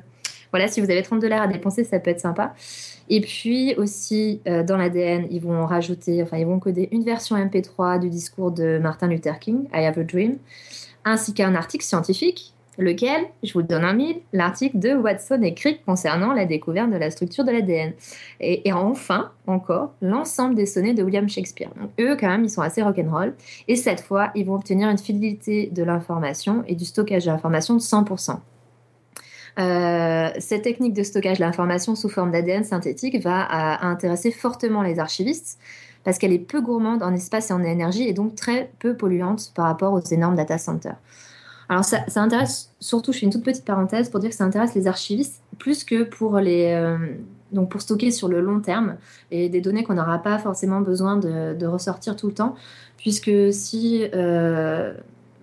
voilà, si vous avez 30 dollars à dépenser, ça peut être sympa. Et puis aussi, euh, dans l'ADN, ils vont rajouter, enfin, ils vont coder une version MP3 du discours de Martin Luther King, I Have a Dream, ainsi qu'un article scientifique, lequel, je vous donne un mille, l'article de Watson et Crick concernant la découverte de la structure de l'ADN. Et, enfin, encore, l'ensemble des sonnets de William Shakespeare. Eux, quand même, ils sont assez rock'n'roll. Et cette fois, ils vont obtenir une fidélité de l'information et du stockage de l'information de 100%. Euh, cette technique de stockage de l'information sous forme d'ADN synthétique va intéresser fortement les archivistes parce qu'elle est peu gourmande en espace et en énergie et donc très peu polluante par rapport aux énormes data centers. Alors ça, intéresse surtout, je fais une toute petite parenthèse pour dire que ça intéresse les archivistes plus que pour les euh, donc pour stocker sur le long terme et des données qu'on n'aura pas forcément besoin de, ressortir tout le temps, puisque si euh,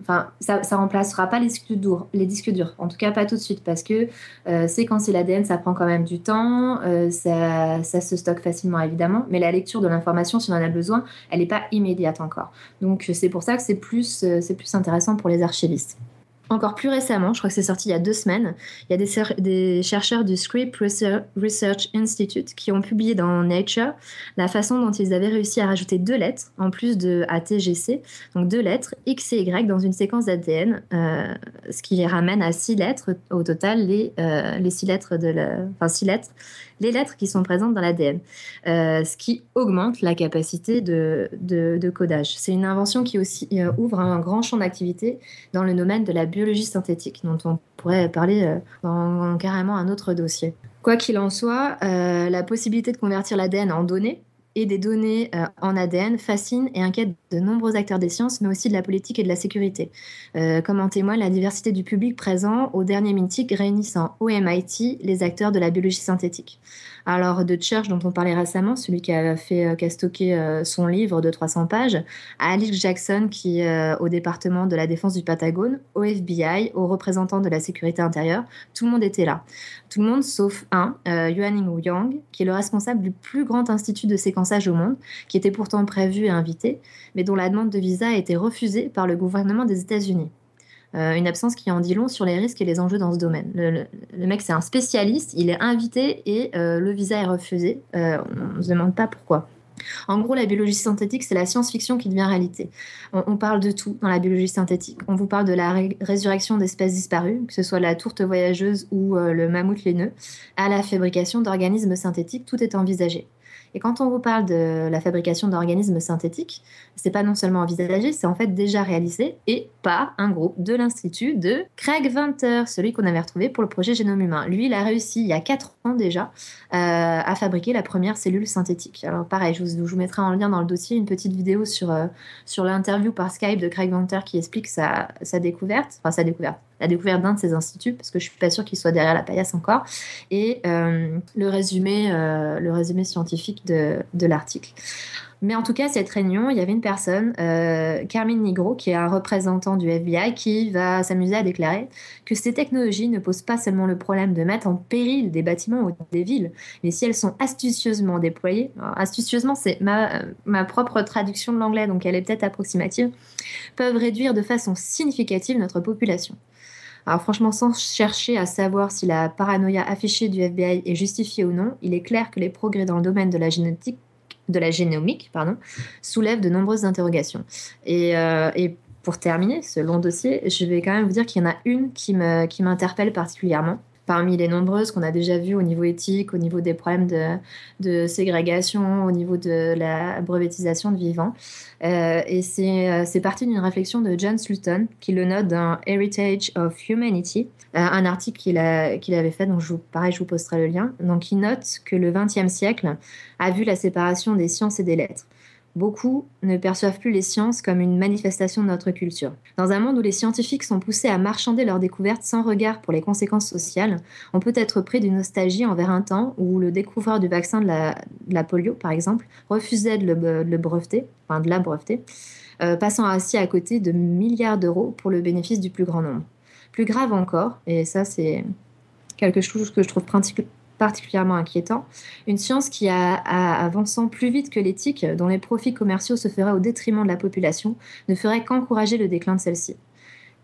Enfin, ça, ça remplacera pas les disques durs, les disques durs. En tout cas, pas tout de suite, parce que euh, séquencer l'ADN, ça prend quand même du temps, euh, ça, ça, se stocke facilement évidemment, mais la lecture de l'information, si on en a besoin, elle n'est pas immédiate encore. Donc c'est pour ça que c'est plus, euh, c'est plus intéressant pour les archivistes. Encore plus récemment, je crois que c'est sorti il y a deux semaines, il y a des, chercheurs du Script Research Institute qui ont publié dans Nature la façon dont ils avaient réussi à rajouter deux lettres en plus de ATGC, donc deux lettres X et Y dans une séquence d'ADN, euh, ce qui ramène à six lettres au total, les, euh, les six lettres de la, enfin six lettres les lettres qui sont présentes dans l'ADN, euh, ce qui augmente la capacité de, codage. C'est une invention qui aussi euh, ouvre un grand champ d'activité dans le domaine de la biologie synthétique, dont on pourrait parler euh, dans carrément un autre dossier. Quoi qu'il en soit, la possibilité de convertir l'ADN en données et des données euh, en ADN fascinent et inquiètent de nombreux acteurs des sciences, mais aussi de la politique et de la sécurité. Euh, comme en témoigne la diversité du public présent au dernier Mintic réunissant au MIT les acteurs de la biologie synthétique. Alors, de Church, dont on parlait récemment, celui qui a, fait, euh, qui a stocké euh, son livre de 300 pages, à Alex Jackson, qui est au département de la défense du Patagone, au FBI, aux représentants de la sécurité intérieure, tout le monde était là. Tout le monde sauf un, euh, Yuan Yang, qui est le responsable du plus grand institut de séquençage au monde, qui était pourtant prévu et invité, mais dont la demande de visa a été refusée par le gouvernement des États-Unis. Euh, une absence qui en dit long sur les risques et les enjeux dans ce domaine. Le, mec, c'est un spécialiste, il est invité et euh, le visa est refusé. Euh, on ne se demande pas pourquoi. En gros, la biologie synthétique, c'est la science-fiction qui devient réalité. On, parle de tout dans la biologie synthétique. On vous parle de la résurrection d'espèces disparues, que ce soit la tourte voyageuse ou le mammouth laineux, à la fabrication d'organismes synthétiques, tout est envisagé. Et quand on vous parle de la fabrication d'organismes synthétiques, c'est pas non seulement envisagé, c'est en fait déjà réalisé et par un groupe de l'Institut de Craig Venter, celui qu'on avait retrouvé pour le projet Génome Humain. Lui, il a réussi il y a 4 ans déjà euh, à fabriquer la première cellule synthétique. Alors pareil, je vous, mettrai en lien dans le dossier une petite vidéo sur, euh, sur l'interview par Skype de Craig Venter qui explique sa, sa découverte, enfin sa découverte, la découverte d'un de ces instituts, parce que je suis pas sûre qu'il soit derrière la paillasse encore, et euh, le, résumé, le résumé scientifique de, de l'article. Mais en tout cas, cette réunion, il y avait une personne, euh, Carmine Nigro, qui est un représentant du FBI, qui va s'amuser à déclarer que ces technologies ne posent pas seulement le problème de mettre en péril des bâtiments ou des villes, mais si elles sont astucieusement déployées, astucieusement, c'est ma, ma propre traduction de l'anglais, donc elle est peut-être approximative, peuvent réduire de façon significative notre population. Alors franchement, sans chercher à savoir si la paranoïa affichée du FBI est justifiée ou non, il est clair que les progrès dans le domaine de la génétique de la génomique, pardon, soulèvent de nombreuses interrogations. Et, euh, pour terminer ce long dossier, je vais quand même vous dire qu'il y en a une qui m'interpelle particulièrement parmi les nombreuses qu'on a déjà vues au niveau éthique, au niveau des problèmes de, ségrégation, au niveau de la brevetisation de vivants. Euh, et euh, c'est parti d'une réflexion de John Sultan, qui le note dans Heritage of Humanity, euh, un article qu'il avait fait, donc je vous, pareil, je vous posterai le lien. Donc il note que le XXe siècle a vu la séparation des sciences et des lettres. Beaucoup ne perçoivent plus les sciences comme une manifestation de notre culture. Dans un monde où les scientifiques sont poussés à marchander leurs découvertes sans regard pour les conséquences sociales, on peut être pris d'une nostalgie envers un temps où le découvreur du vaccin de la, polio, par exemple, refusait de le, breveter, enfin de la breveter, euh, passant ainsi à côté de milliards d'euros pour le bénéfice du plus grand nombre. Plus grave encore, et ça c'est quelque chose que je trouve particulièrement inquiétant, une science qui, avançant plus vite que l'éthique, dont les profits commerciaux se feraient au détriment de la population, ne ferait qu'encourager le déclin de celle-ci.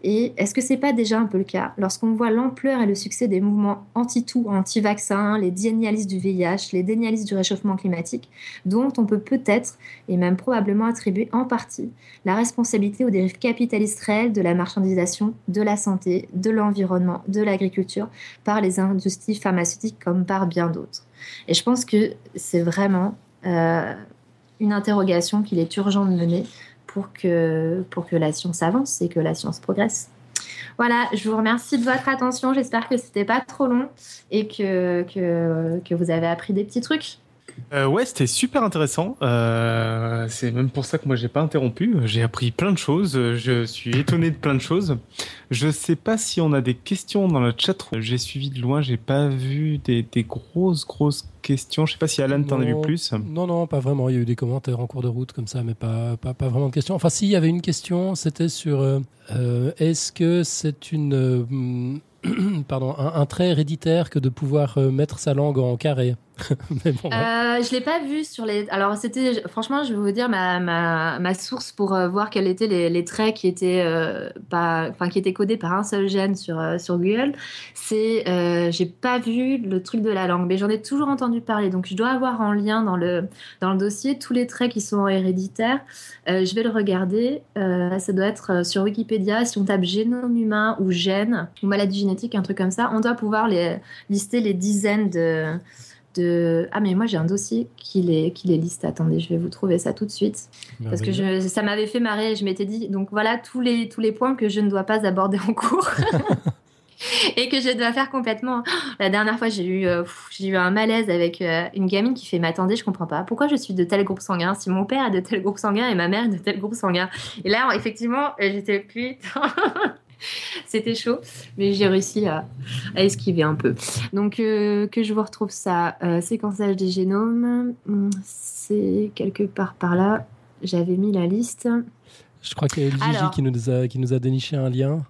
Et est-ce que c'est pas déjà un peu le cas lorsqu'on voit l'ampleur et le succès des mouvements anti-tout, anti-vaccin, les dénialistes du VIH, les dénialistes du réchauffement climatique, dont on peut peut-être et même probablement attribuer en partie la responsabilité aux dérives capitalistes réelles de la marchandisation, de la santé, de l'environnement, de l'agriculture par les industries pharmaceutiques comme par bien d'autres. Et je pense que c'est vraiment euh, une interrogation qu'il est urgent de mener pour que, pour que la science avance et que la science progresse. Voilà, je vous remercie de votre attention. J'espère que c'était pas trop long et que, que, que, vous avez appris des petits trucs. Euh, ouais, c'était super intéressant. Euh, c'est même pour ça que moi j'ai pas interrompu. J'ai appris plein de choses. Je suis étonné de plein de choses. Je sais pas si on a des questions dans le chat. J'ai suivi de loin. J'ai pas vu des, des, grosses grosses questions. Je sais pas si Alan t'en a vu plus. Non non, pas vraiment. Il y a eu des commentaires en cours de route comme ça, mais pas pas, pas vraiment de questions. Enfin, si il y avait une question, c'était sur euh, est-ce que c'est une pardon, un, trait héréditaire que de pouvoir mettre sa langue en carré? Mais bon, euh, je l'ai pas vu sur les. Alors c'était, franchement, je vais vous dire ma, ma, ma source pour euh, voir quels étaient les, les traits qui étaient pas, enfin qui étaient codés par un seul gène sur sur Google. C'est, j'ai pas vu le truc de la langue, mais j'en ai toujours entendu parler. Donc je dois avoir en lien dans le dans le dossier tous les traits qui sont héréditaires. je vais le regarder. ça doit être sur Wikipédia. Si on tape génome humain ou gène ou maladie génétique un truc comme ça, on doit pouvoir lister les dizaines de, de... Ah mais moi j'ai un dossier qui les, qui les liste. Attendez, je vais vous trouver ça tout de suite. Parce que je, ça m'avait fait marrer. Je m'étais dit, donc voilà tous les, tous les points que je ne dois pas aborder en cours. et que je dois faire complètement. La dernière fois, j'ai eu, euh, j'ai eu un malaise avec euh, une gamine qui fait Mais attendez, je comprends pas. Pourquoi je suis de tel groupe sanguin si mon père est de tel groupe sanguin et ma mère est de tel groupe sanguin? Et là, effectivement, j'étais putain. C'était chaud, mais j'ai réussi à, esquiver un peu. Donc, euh, que je vous retrouve ça, euh, séquençage des génomes, hmm, c'est quelque part par là. J'avais mis la liste. Je crois qu'il y a Gigi qui nous a, qui nous a déniché un lien.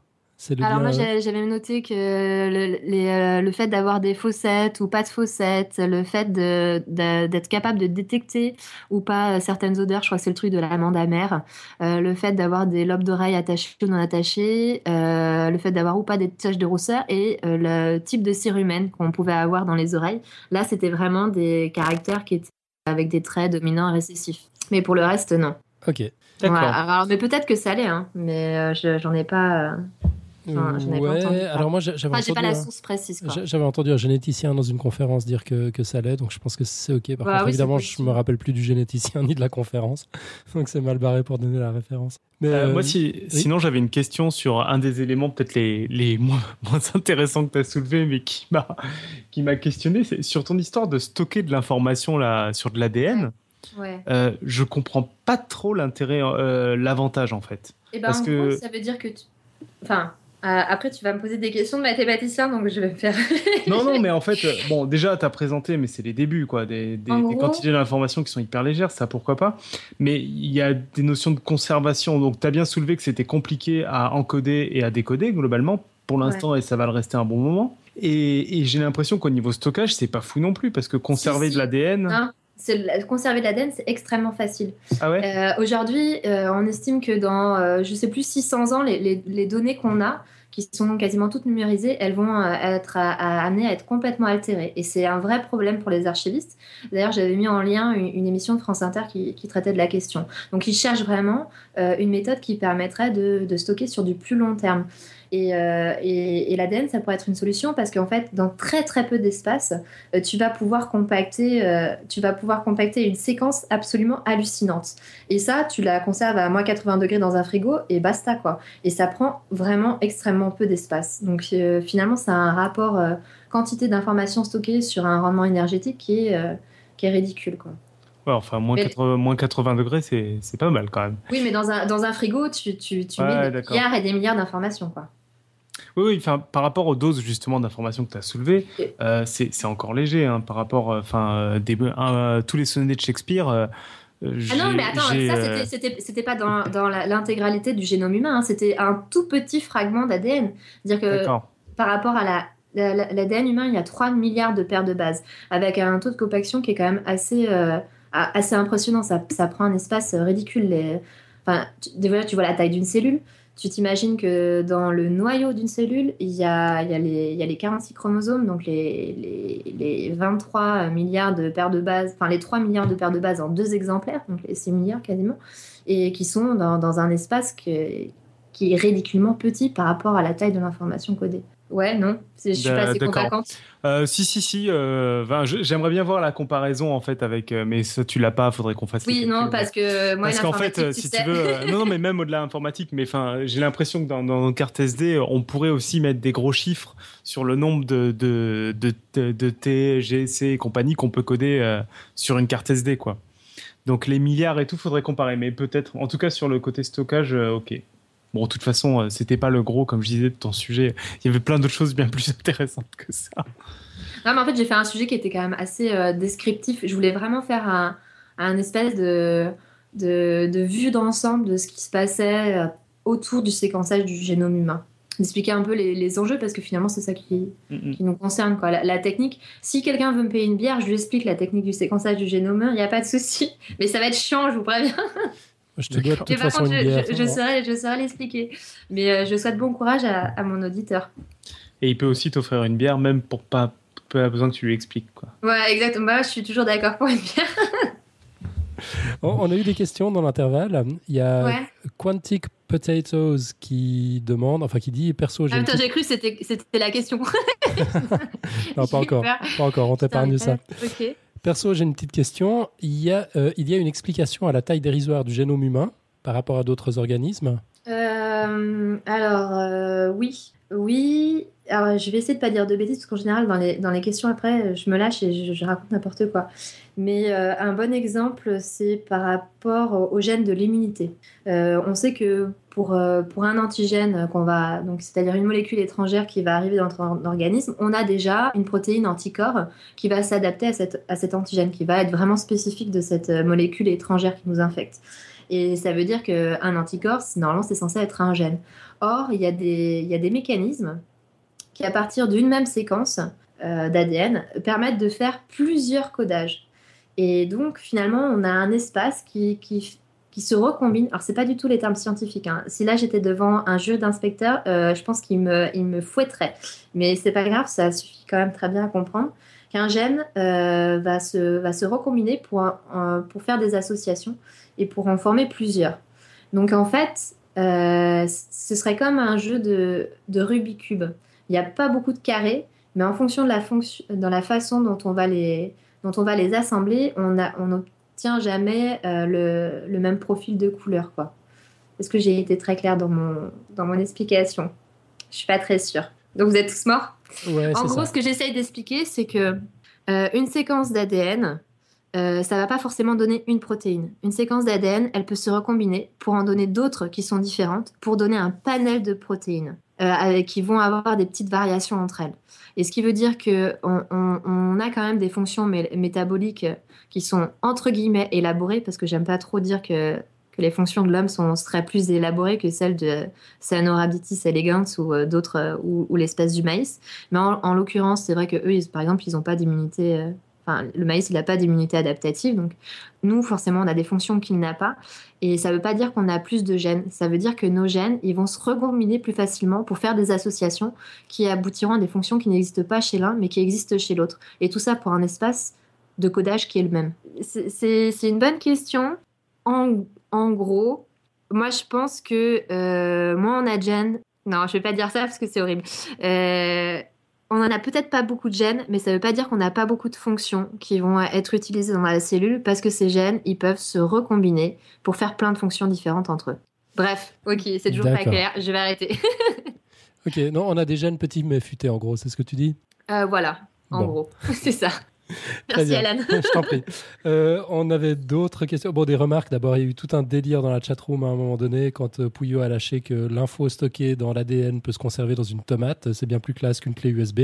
Alors moi j'avais noté que le, euh, fait d'avoir des fossettes ou pas de fossettes, le fait d'être capable de détecter ou pas certaines odeurs, je crois que c'est le truc de l'amande amère, euh, le fait d'avoir des lobes d'oreilles attachés ou non attachés, euh, le fait d'avoir ou pas des taches de rousseur et le type de cérumen qu'on pouvait avoir dans les oreilles. Là c'était vraiment des caractères qui étaient avec des traits dominants et récessifs. Mais pour le reste non. Ok. D'accord. mais peut-être que ça allait, hein, mais j'en ai pas ouais, alors moi j'avais entendu, pas la source précise. J'avais entendu un généticien dans une conférence dire que, que ça allait, donc je pense que c'est ok. Par bah contre, évidemment, je me rappelle plus du généticien ni de la conférence, donc c'est mal barré pour donner la référence. Mais euh, moi, euh, si, sinon, j'avais une question sur un des éléments peut-être les, les moins, moins, intéressants que tu as soulevé, mais qui m'a qui m'a questionné, c'est sur ton histoire de stocker de l'information là sur de l'ADN. Ouais. Euh, je comprends pas trop l'intérêt, euh, l'avantage en fait. Et eh ben, Parce en que... gros, ça veut dire que, tu... enfin, après, tu vas me poser des questions de mathématicien, donc je vais me faire. non, non, mais en fait, euh, bon, déjà, tu as présenté, mais c'est les débuts, quoi. Des, quantités d'informations qui sont hyper légères, ça pourquoi pas. Mais il y a des notions de conservation. Donc, tu as bien soulevé que c'était compliqué à encoder et à décoder, globalement, pour l'instant, et ça va le rester un bon moment. Et, j'ai l'impression qu'au niveau stockage, c'est pas fou non plus, parce que conserver de l'ADN. conserver de l'ADN, c'est extrêmement facile. Ah ouais? Euh, Aujourd'hui, on estime que dans, je sais plus, 600 ans, les, les données qu'on a, qui sont quasiment toutes numérisées, elles vont euh, être amenées à être complètement altérées. Et c'est un vrai problème pour les archivistes. D'ailleurs, j'avais mis en lien une, émission de France Inter qui, traitait de la question. Donc, ils cherchent vraiment euh, une méthode qui permettrait de stocker sur du plus long terme. Euh, et, l'ADN, ça pourrait être une solution parce qu'en fait, dans très très peu d'espace, euh, tu vas pouvoir compacter, euh, tu vas pouvoir compacter une séquence absolument hallucinante. Et ça, tu la conserves à moins 80 degrés dans un frigo et basta quoi. Et ça prend vraiment extrêmement peu d'espace. Donc finalement, c'est un rapport quantité d'informations stockées sur un rendement énergétique qui est qui est ridicule quoi. Ouais, enfin, moins, 80, 80 degrés, c'est pas mal quand même. Oui, mais dans un, dans un frigo, tu, tu, tu mets des milliards et des milliards d'informations. quoi. Oui, enfin, par rapport aux doses justement d'informations que tu as soulevées, euh, c'est encore léger hein, par rapport, euh, enfin, euh, tous les sonnets de Shakespeare. ah non, mais attends, ça c'était pas dans, dans l'intégralité du génome humain, hein, c'était un tout petit fragment d'ADN. dire que par rapport à la l'ADN humain, il y a 3 milliards de paires de bases, avec un taux de compaction qui est quand même assez, assez impressionnant. Ça, ça, prend un espace ridicule. Les... Enfin, déjà, tu vois la taille d'une cellule. Tu t'imagines que dans le noyau d'une cellule, il y, a, il, y a les, il y a les 46 chromosomes, donc les, les, les, 23 milliards de paires de bases, enfin les 3 milliards de paires de bases en deux exemplaires, donc les 6 milliards quasiment, et qui sont dans, dans un espace que, qui est ridiculement petit par rapport à la taille de l'information codée. Ouais, non, je suis pas assez convaincante. Euh, si, si, si. Euh, J'aimerais bien voir la comparaison en fait avec, euh, mais ça tu l'as pas. Faudrait qu'on fasse. Oui, non, parce que moi, parce qu'en fait, euh, si tu veux, non, non, mais même au-delà informatique, mais enfin, j'ai l'impression que dans, dans nos cartes SD, on pourrait aussi mettre des gros chiffres sur le nombre de de de, de, T, G, C et compagnie qu'on peut coder sur une carte SD, quoi. Donc les milliards et tout, faudrait comparer. Mais peut-être, en tout cas sur le côté stockage, ok. Bon, de toute façon, euh, c'était pas le gros, comme je disais, de ton sujet. Il y avait plein d'autres choses bien plus intéressantes que ça. Non, mais en fait, j'ai fait un sujet qui était quand même assez euh, descriptif. Je voulais vraiment faire un, un espèce de, de, de vue d'ensemble de ce qui se passait euh, autour du séquençage du génome humain. D'expliquer un peu les, les, enjeux parce que finalement, c'est ça qui, qui, nous concerne. Quoi. La, la technique, si quelqu'un veut me payer une bière, je lui explique la technique du séquençage du génome humain, il n'y a pas de souci. Mais ça va être chiant, je vous préviens. Je te dois de toute façon une bière. Je, je, saurais, je saurais l'expliquer. Mais euh, je souhaite bon courage à, à, mon auditeur. Et il peut aussi t'offrir une bière, même pour pas, pas besoin que tu lui expliques. Quoi. Ouais, exactement. Bah, je suis toujours d'accord pour une bière. on, a eu des questions dans l'intervalle. Il y a Quantic Potatoes qui demande, enfin qui dit perso. J'ai ah, j'ai cru que c'était la question. non, pas encore. Pas encore, on t'épargne ça. Ok. Perso, j'ai une petite question. Il y, a, euh, il y a une explication à la taille dérisoire du génome humain par rapport à d'autres organismes? Euh, Alors, euh, oui. Oui. Alors, je vais essayer de pas dire de bêtises parce qu'en général, dans les, dans les questions après, je me lâche et je, raconte n'importe quoi. Mais un bon exemple, c'est par rapport aux gènes de l'immunité. on sait que pour, euh, pour un antigène qu'on va, donc c'est-à-dire une molécule étrangère qui va arriver dans notre organisme, on a déjà une protéine anticorps qui va s'adapter à, à cet antigène, qui va être vraiment spécifique de cette euh, molécule étrangère qui nous infecte. Et ça veut dire qu'un anticorps, normalement, c'est censé être un gène. Or, il y, il y a des mécanismes qui, à partir d'une même séquence euh, d'ADN, permettent de faire plusieurs codages. Et donc, finalement, on a un espace qui, qui, se recombinent. Alors, c'est pas du tout les termes scientifiques. Hein. Si là, j'étais devant un jury d'inspecteurs, euh, je pense qu'il me, il me fouetterait. Mais c'est pas grave, ça suffit quand même très bien à comprendre qu'un gène euh, va, se, va se recombiner pour, pour faire des associations et pour en former plusieurs. Donc, en fait, ce serait comme un jeu de, de Rubik's Cube. Il n'y a pas beaucoup de carrés, mais en fonction de la, fonction, dans la façon dont on va les, dont on va les assembler, on, a, on, tient jamais euh, le, le, même profil de couleur. Quoi. Est-ce que j'ai été très claire dans mon, dans mon explication? Je suis pas très sûre. Donc vous êtes tous morts? En gros, ce que j'essaye d'expliquer, c'est que euh, une séquence d'ADN, euh, ça va pas forcément donner une protéine. Une séquence d'ADN, elle peut se recombiner pour en donner d'autres qui sont différentes, pour donner un panel de protéines avec, qui vont avoir des petites variations entre elles. Et ce qui veut dire qu'on on, a quand même des fonctions métaboliques qui sont entre guillemets élaborées, parce que j'aime pas trop dire que, que les fonctions de l'homme seraient plus élaborées que celles de Caenorhabditis elegans ou euh, d'autres, euh, ou, l'espèce du maïs. Mais en, l'occurrence, c'est vrai que eux, par exemple, ils n'ont pas d'immunité. Enfin, le maïs, il n'a pas d'immunité adaptative. Donc, nous, forcément, on a des fonctions qu'il n'a pas. Et ça ne veut pas dire qu'on a plus de gènes. Ça veut dire que nos gènes, ils vont se recombiner plus facilement pour faire des associations qui aboutiront à des fonctions qui n'existent pas chez l'un, mais qui existent chez l'autre. Et tout ça pour un espace de codage qui est le même. C'est une bonne question. En, gros, moi, je pense que euh, moins on a gènes. Non, je ne vais pas dire ça parce que c'est horrible. Euh, on n'en a peut-être pas beaucoup de gènes, mais ça ne veut pas dire qu'on n'a pas beaucoup de fonctions qui vont être utilisées dans la cellule parce que ces gènes, ils peuvent se recombiner pour faire plein de fonctions différentes entre eux. Bref, ok, c'est toujours pas clair, je vais arrêter. ok, non, on a des gènes petits mais futés en gros, c'est ce que tu dis? Euh, Voilà, en gros, c'est ça. Merci Alan. Je t'en prie. Euh, on avait d'autres questions. Bon, des remarques. D'abord, il y a eu tout un délire dans la chatroom à un moment donné quand euh, Pouillot a lâché que l'info stockée dans l'ADN peut se conserver dans une tomate. C'est bien plus classe qu'une clé USB.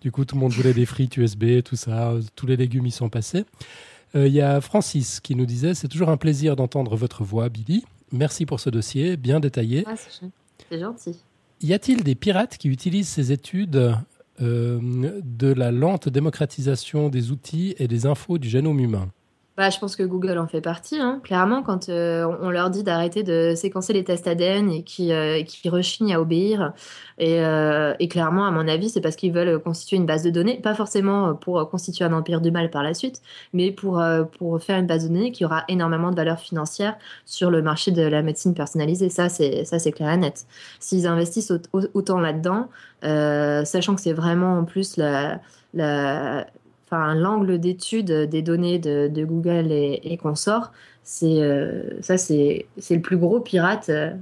Du coup, tout le monde voulait des frites USB, tout ça. Tous les légumes y sont passés. Euh, il y a Francis qui nous disait C'est toujours un plaisir d'entendre votre voix, Billy. Merci pour ce dossier, bien détaillé. Ah, c'est gentil. Y a-t-il des pirates qui utilisent ces études de la lente démocratisation des outils et des infos du génome humain bah, je pense que Google en fait partie. Hein. Clairement, quand euh, on leur dit d'arrêter de séquencer les tests ADN et qui, euh, qui rechignent à obéir, et, euh, et, clairement, à mon avis, c'est parce qu'ils veulent constituer une base de données, pas forcément pour constituer un empire du mal par la suite, mais pour, pour faire une base de données qui aura énormément de valeur financière sur le marché de la médecine personnalisée. Ça, c'est clair et net. S'ils investissent autant là-dedans, sachant que c'est vraiment en plus la, enfin l'angle d'étude des données de, Google et, et consorts, c'est euh, ça c'est le plus gros pirate, euh,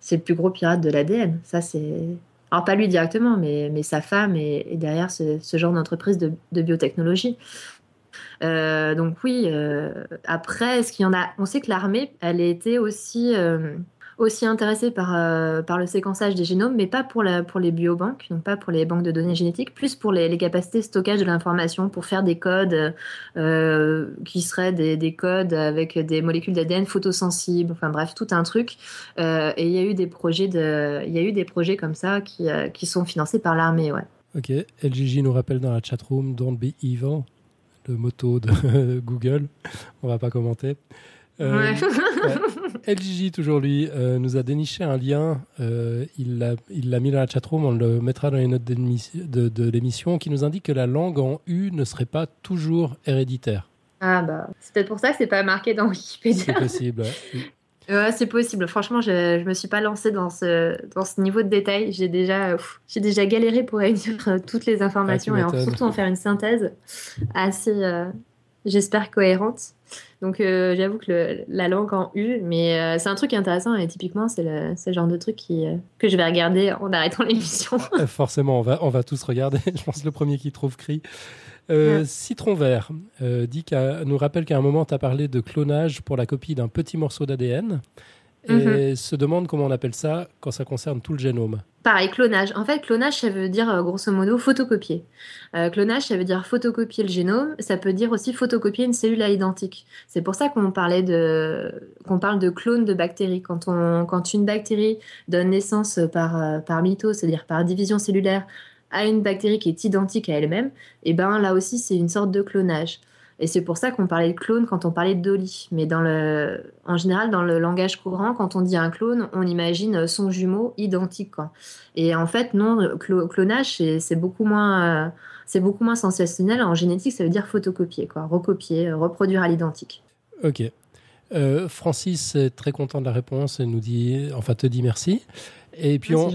c'est le plus gros pirate de l'ADN. Ça c'est alors pas lui directement, mais, mais sa femme est, derrière ce, genre d'entreprise de, biotechnologie. Euh, donc oui, après, est-ce qu'il y en a On sait que l'armée, elle été aussi aussi intéressé par, euh, par le séquençage des génomes, mais pas pour, la, pour les biobanques, donc pas pour les banques de données génétiques, plus pour les, capacités de stockage de l'information, pour faire des codes euh, qui seraient des, des, codes avec des molécules d'ADN photosensibles, enfin bref, tout un truc. Euh, et il y a eu des projets de, y a eu des projets comme ça qui, qui sont financés par l'armée, ouais. Ok, LGJ nous rappelle dans la chatroom Don't be evil, le motto de Google. On va pas commenter. Euh, LGJ, toujours lui, euh, nous a déniché un lien. Euh, il l'a mis dans la chatroom, on le mettra dans les notes de, de l'émission, qui nous indique que la langue en U ne serait pas toujours héréditaire. Ah bah, c'est peut-être pour ça que c'est pas marqué dans Wikipédia. C'est possible, ouais. c'est possible. Franchement, je ne me suis pas lancée dans ce, dans ce niveau de détail. J'ai déjà, j'ai déjà galéré pour réunir toutes les informations et surtout en faire une synthèse assez, j'espère, cohérente. Donc euh, j'avoue que la langue en U, mais euh, c'est un truc intéressant et typiquement c'est le, le, genre de truc qui, euh, que je vais regarder en arrêtant l'émission. Forcément, on va, on va tous regarder. je pense le premier qui trouve crie. Citron Vert dit nous rappelle qu'à un moment tu as parlé de clonage pour la copie d'un petit morceau d'ADN et mhm. se demande comment on appelle ça quand ça concerne tout le génome. Pareil, clonage. En fait, clonage, ça veut dire euh, grosso modo photocopier. Euh, clonage, ça veut dire photocopier le génome. Ça peut dire aussi photocopier une cellule à l'identique. C'est pour ça qu'on parlait de qu'on parle de clone de bactéries. Quand on quand une bactérie donne naissance par euh, par mitose, c'est-à-dire par division cellulaire, à une bactérie qui est identique à elle-même, et eh ben là aussi c'est une sorte de clonage. Et c'est pour ça qu'on parlait de clone quand on parlait de Dolly. Mais en général, dans le langage courant, quand on dit un clone, on imagine son jumeau identique. Et en fait, non, clonage, c'est beaucoup moins, c'est beaucoup moins sensationnel. En génétique, ça veut dire photocopier, quoi, recopier, reproduire à l'identique. Ok. Euh, Francis est très content de la réponse et nous dit, enfin, te dit merci. Et puis on,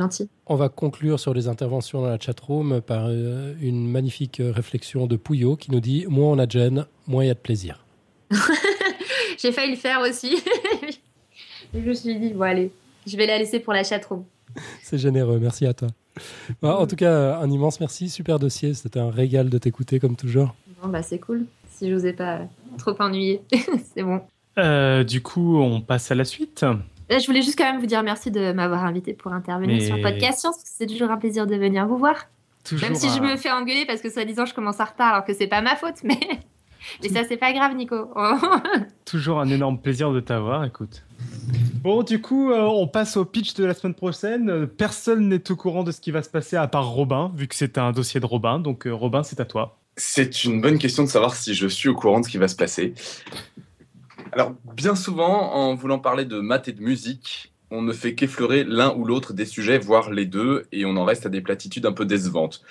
on, va conclure sur les interventions dans la chatroom par euh, une magnifique réflexion de Pouillot qui nous dit Moins on a de gêne, moins il y a de plaisir. J'ai failli le faire aussi. je me suis dit Bon, allez, je vais la laisser pour la chatroom. C'est généreux, merci à toi. en tout cas, un immense merci, super dossier. C'était un régal de t'écouter comme toujours. Bon, bah, c'est cool. Si je vous ai pas trop ennuyé, c'est bon. Euh, du coup, on passe à la suite. Je voulais juste quand même vous dire merci de m'avoir invité pour intervenir sur le podcast Science, parce que c'est toujours un plaisir de venir vous voir. même si je me fais engueuler parce que soi-disant je commence en retard alors que c'est pas ma faute, mais, mais ça c'est pas grave, Nico. toujours un énorme plaisir de t'avoir, écoute. Bon, du coup, euh, on passe au pitch de la semaine prochaine. Personne n'est au courant de ce qui va se passer à part Robin, vu que c'est un dossier de Robin. Donc, euh, Robin, c'est à toi. C'est une bonne question de savoir si je suis au courant de ce qui va se passer. Alors, bien souvent, en voulant parler de maths et de musique, on ne fait qu'effleurer l'un ou l'autre des sujets, voire les deux, et on en reste à des platitudes un peu décevantes.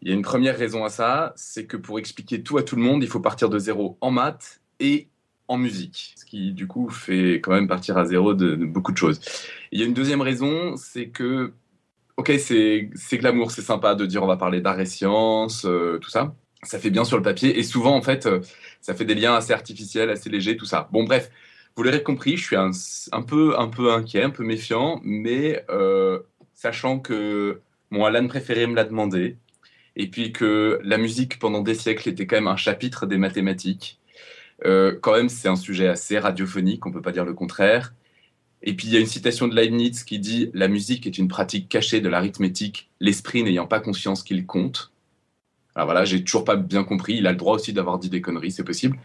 Il y a une première raison à ça, c'est que pour expliquer tout à tout le monde, il faut partir de zéro en maths et en musique, ce qui du coup fait quand même partir à zéro de, beaucoup de choses. il y a une deuxième raison, c'est que, ok, c'est glamour, c'est sympa de dire on va parler d'art et sciences, euh, tout ça. Ça fait bien sur le papier et souvent en fait, euh, ça fait des liens assez artificiels, assez légers, tout ça. Bon bref, vous l'aurez compris, je suis un, peu, un peu inquiet, un peu méfiant, mais euh, sachant que mon Alan préféré me l'a demandé, et puis que la musique pendant des siècles était quand même un chapitre des mathématiques euh, quand même, c'est un sujet assez radiophonique, on ne peut pas dire le contraire. Et puis, il y a une citation de Leibniz qui dit La musique est une pratique cachée de l'arithmétique, l'esprit n'ayant pas conscience qu'il compte. Alors voilà, j'ai toujours pas bien compris. Il a le droit aussi d'avoir dit des conneries, c'est possible.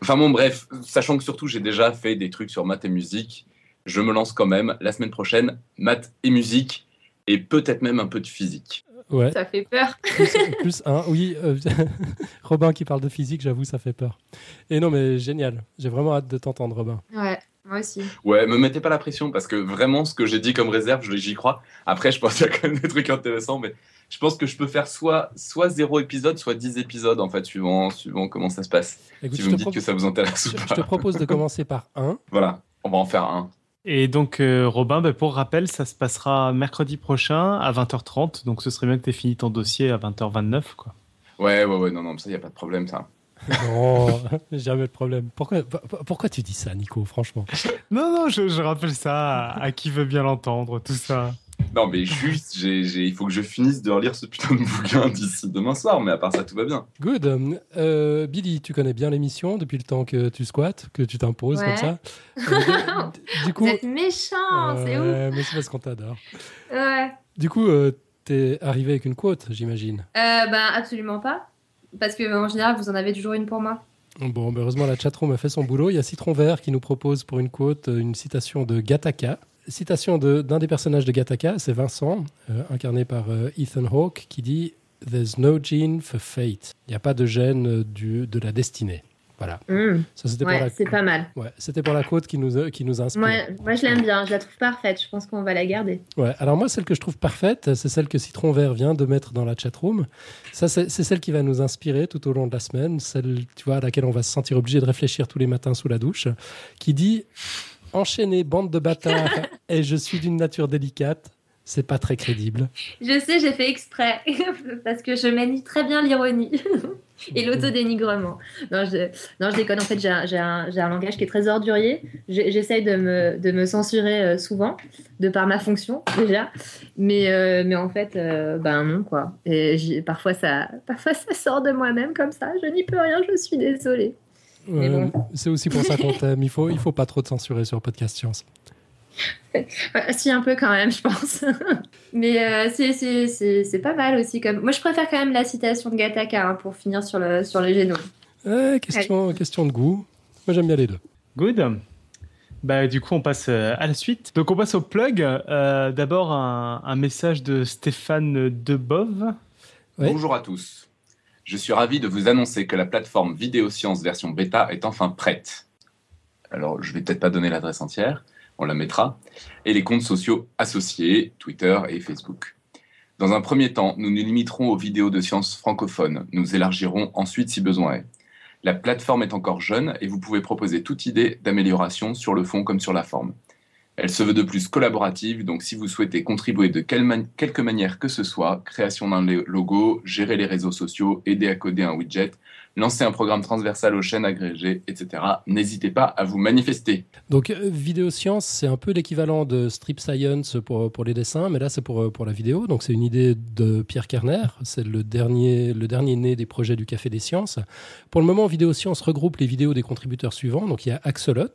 Enfin bon, bref, sachant que surtout j'ai déjà fait des trucs sur maths et musique, je me lance quand même la semaine prochaine, maths et musique, et peut-être même un peu de physique. Ouais. Ça fait peur. Plus, un, oui. Euh, Robin qui parle de physique, j'avoue, ça fait peur. Et non, mais génial. J'ai vraiment hâte de t'entendre, Robin. Ouais. Moi aussi. Ouais, me mettez pas la pression parce que vraiment, ce que j'ai dit comme réserve, j'y crois. Après, je pense qu'il y a quand même des trucs intéressants, mais je pense que je peux faire soit, soit zéro épisode, soit dix épisodes, en fait, suivant, suivant comment ça se passe. si vous me dites que ça vous intéresse ou pas. Je te propose de commencer par un. Voilà, on va en faire un. Et donc, euh, Robin, ben, pour rappel, ça se passera mercredi prochain à 20h30. Donc, ce serait bien que tu aies fini ton dossier à 20h29. Quoi. Ouais, ouais, ouais, non, non, ça, il n'y a pas de problème, ça. non, jamais de problème. Pourquoi, pourquoi tu dis ça, Nico, franchement? Non, non, je, rappelle ça à qui veut bien l'entendre, tout ça. Non, mais juste, il faut que je finisse de relire ce putain de bouquin d'ici demain soir, mais à part ça, tout va bien. Good. Euh, Billy, tu connais bien l'émission depuis le temps que tu squattes, que tu t'imposes comme ça? Euh, du coup, Vous êtes méchant, c'est ouf. Mais c'est parce qu'on t'adore. Ouais. Du coup, euh, t'es arrivé avec une quote, j'imagine Ben, absolument pas. Parce que en général, vous en avez toujours une pour moi. Bon, heureusement, la chatroom a fait son boulot. Il y a Citron Vert qui nous propose pour une quote une citation de Gataka citation d'un des personnages de Gattaca, c'est Vincent, euh, incarné par euh, Ethan Hawke, qui dit There's no gene for fate. Il n'y a pas de gène euh, du, de la destinée. Voilà. Mmh. c'est pas mal. Ouais, c'était pour la côte qui nous, qui nous inspire. moi, je l'aime bien, je la trouve parfaite. Je pense qu'on va la garder. Ouais, alors moi, celle que je trouve parfaite, c'est celle que Citron Vert vient de mettre dans la chatroom. Ça, c'est celle qui va nous inspirer tout au long de la semaine, celle tu vois, à laquelle on va se sentir obligé de réfléchir tous les matins sous la douche, qui dit enchaîner bande de bâtards et je suis d'une nature délicate, c'est pas très crédible. Je sais, j'ai fait exprès parce que je manie très bien l'ironie et l'autodénigrement. Non je, non, je déconne. En fait, j'ai un, un, langage qui est très ordurier. J'essaye de me, de me censurer euh, souvent, de par ma fonction déjà. Mais, euh, mais en fait, euh, ben non, quoi. Et parfois ça, parfois, ça sort de moi-même comme ça. Je n'y peux rien, je suis désolée. C'est aussi pour ça qu'on t'aime. Il faut, il faut pas trop te censurer sur Podcast Science. si, un peu quand même, je pense. Mais euh, c'est pas mal aussi. Comme... Moi, je préfère quand même la citation de Gattaca hein, pour finir sur, le, sur les génomes. question, question de goût. Moi, j'aime bien les deux. Good. Bah, du coup, on passe euh, à la suite. Donc, on passe au plug. Euh, d'abord, un, un, message de Stéphane Debove. Bonjour à tous. Je suis ravi de vous annoncer que la plateforme Vidéosciences version bêta est enfin prête. Alors, je vais peut-être pas donner l'adresse entière, on la mettra, et les comptes sociaux associés, Twitter et Facebook. Dans un premier temps, nous nous limiterons aux vidéos de sciences francophones. Nous élargirons ensuite si besoin est. La plateforme est encore jeune et vous pouvez proposer toute idée d'amélioration sur le fond comme sur la forme. Elle se veut de plus collaborative, donc si vous souhaitez contribuer de quelque manière que ce soit, création d'un logo, gérer les réseaux sociaux, aider à coder un widget, lancer un programme transversal aux chaînes agrégées, etc., n'hésitez pas à vous manifester. Donc euh, Vidéo Science, c'est un peu l'équivalent de Strip Science pour, pour les dessins, mais là c'est pour, pour la vidéo. Donc c'est une idée de Pierre Kerner, c'est le dernier, le dernier né des projets du Café des Sciences. Pour le moment, Vidéo Science regroupe les vidéos des contributeurs suivants. Donc il y a Axolot,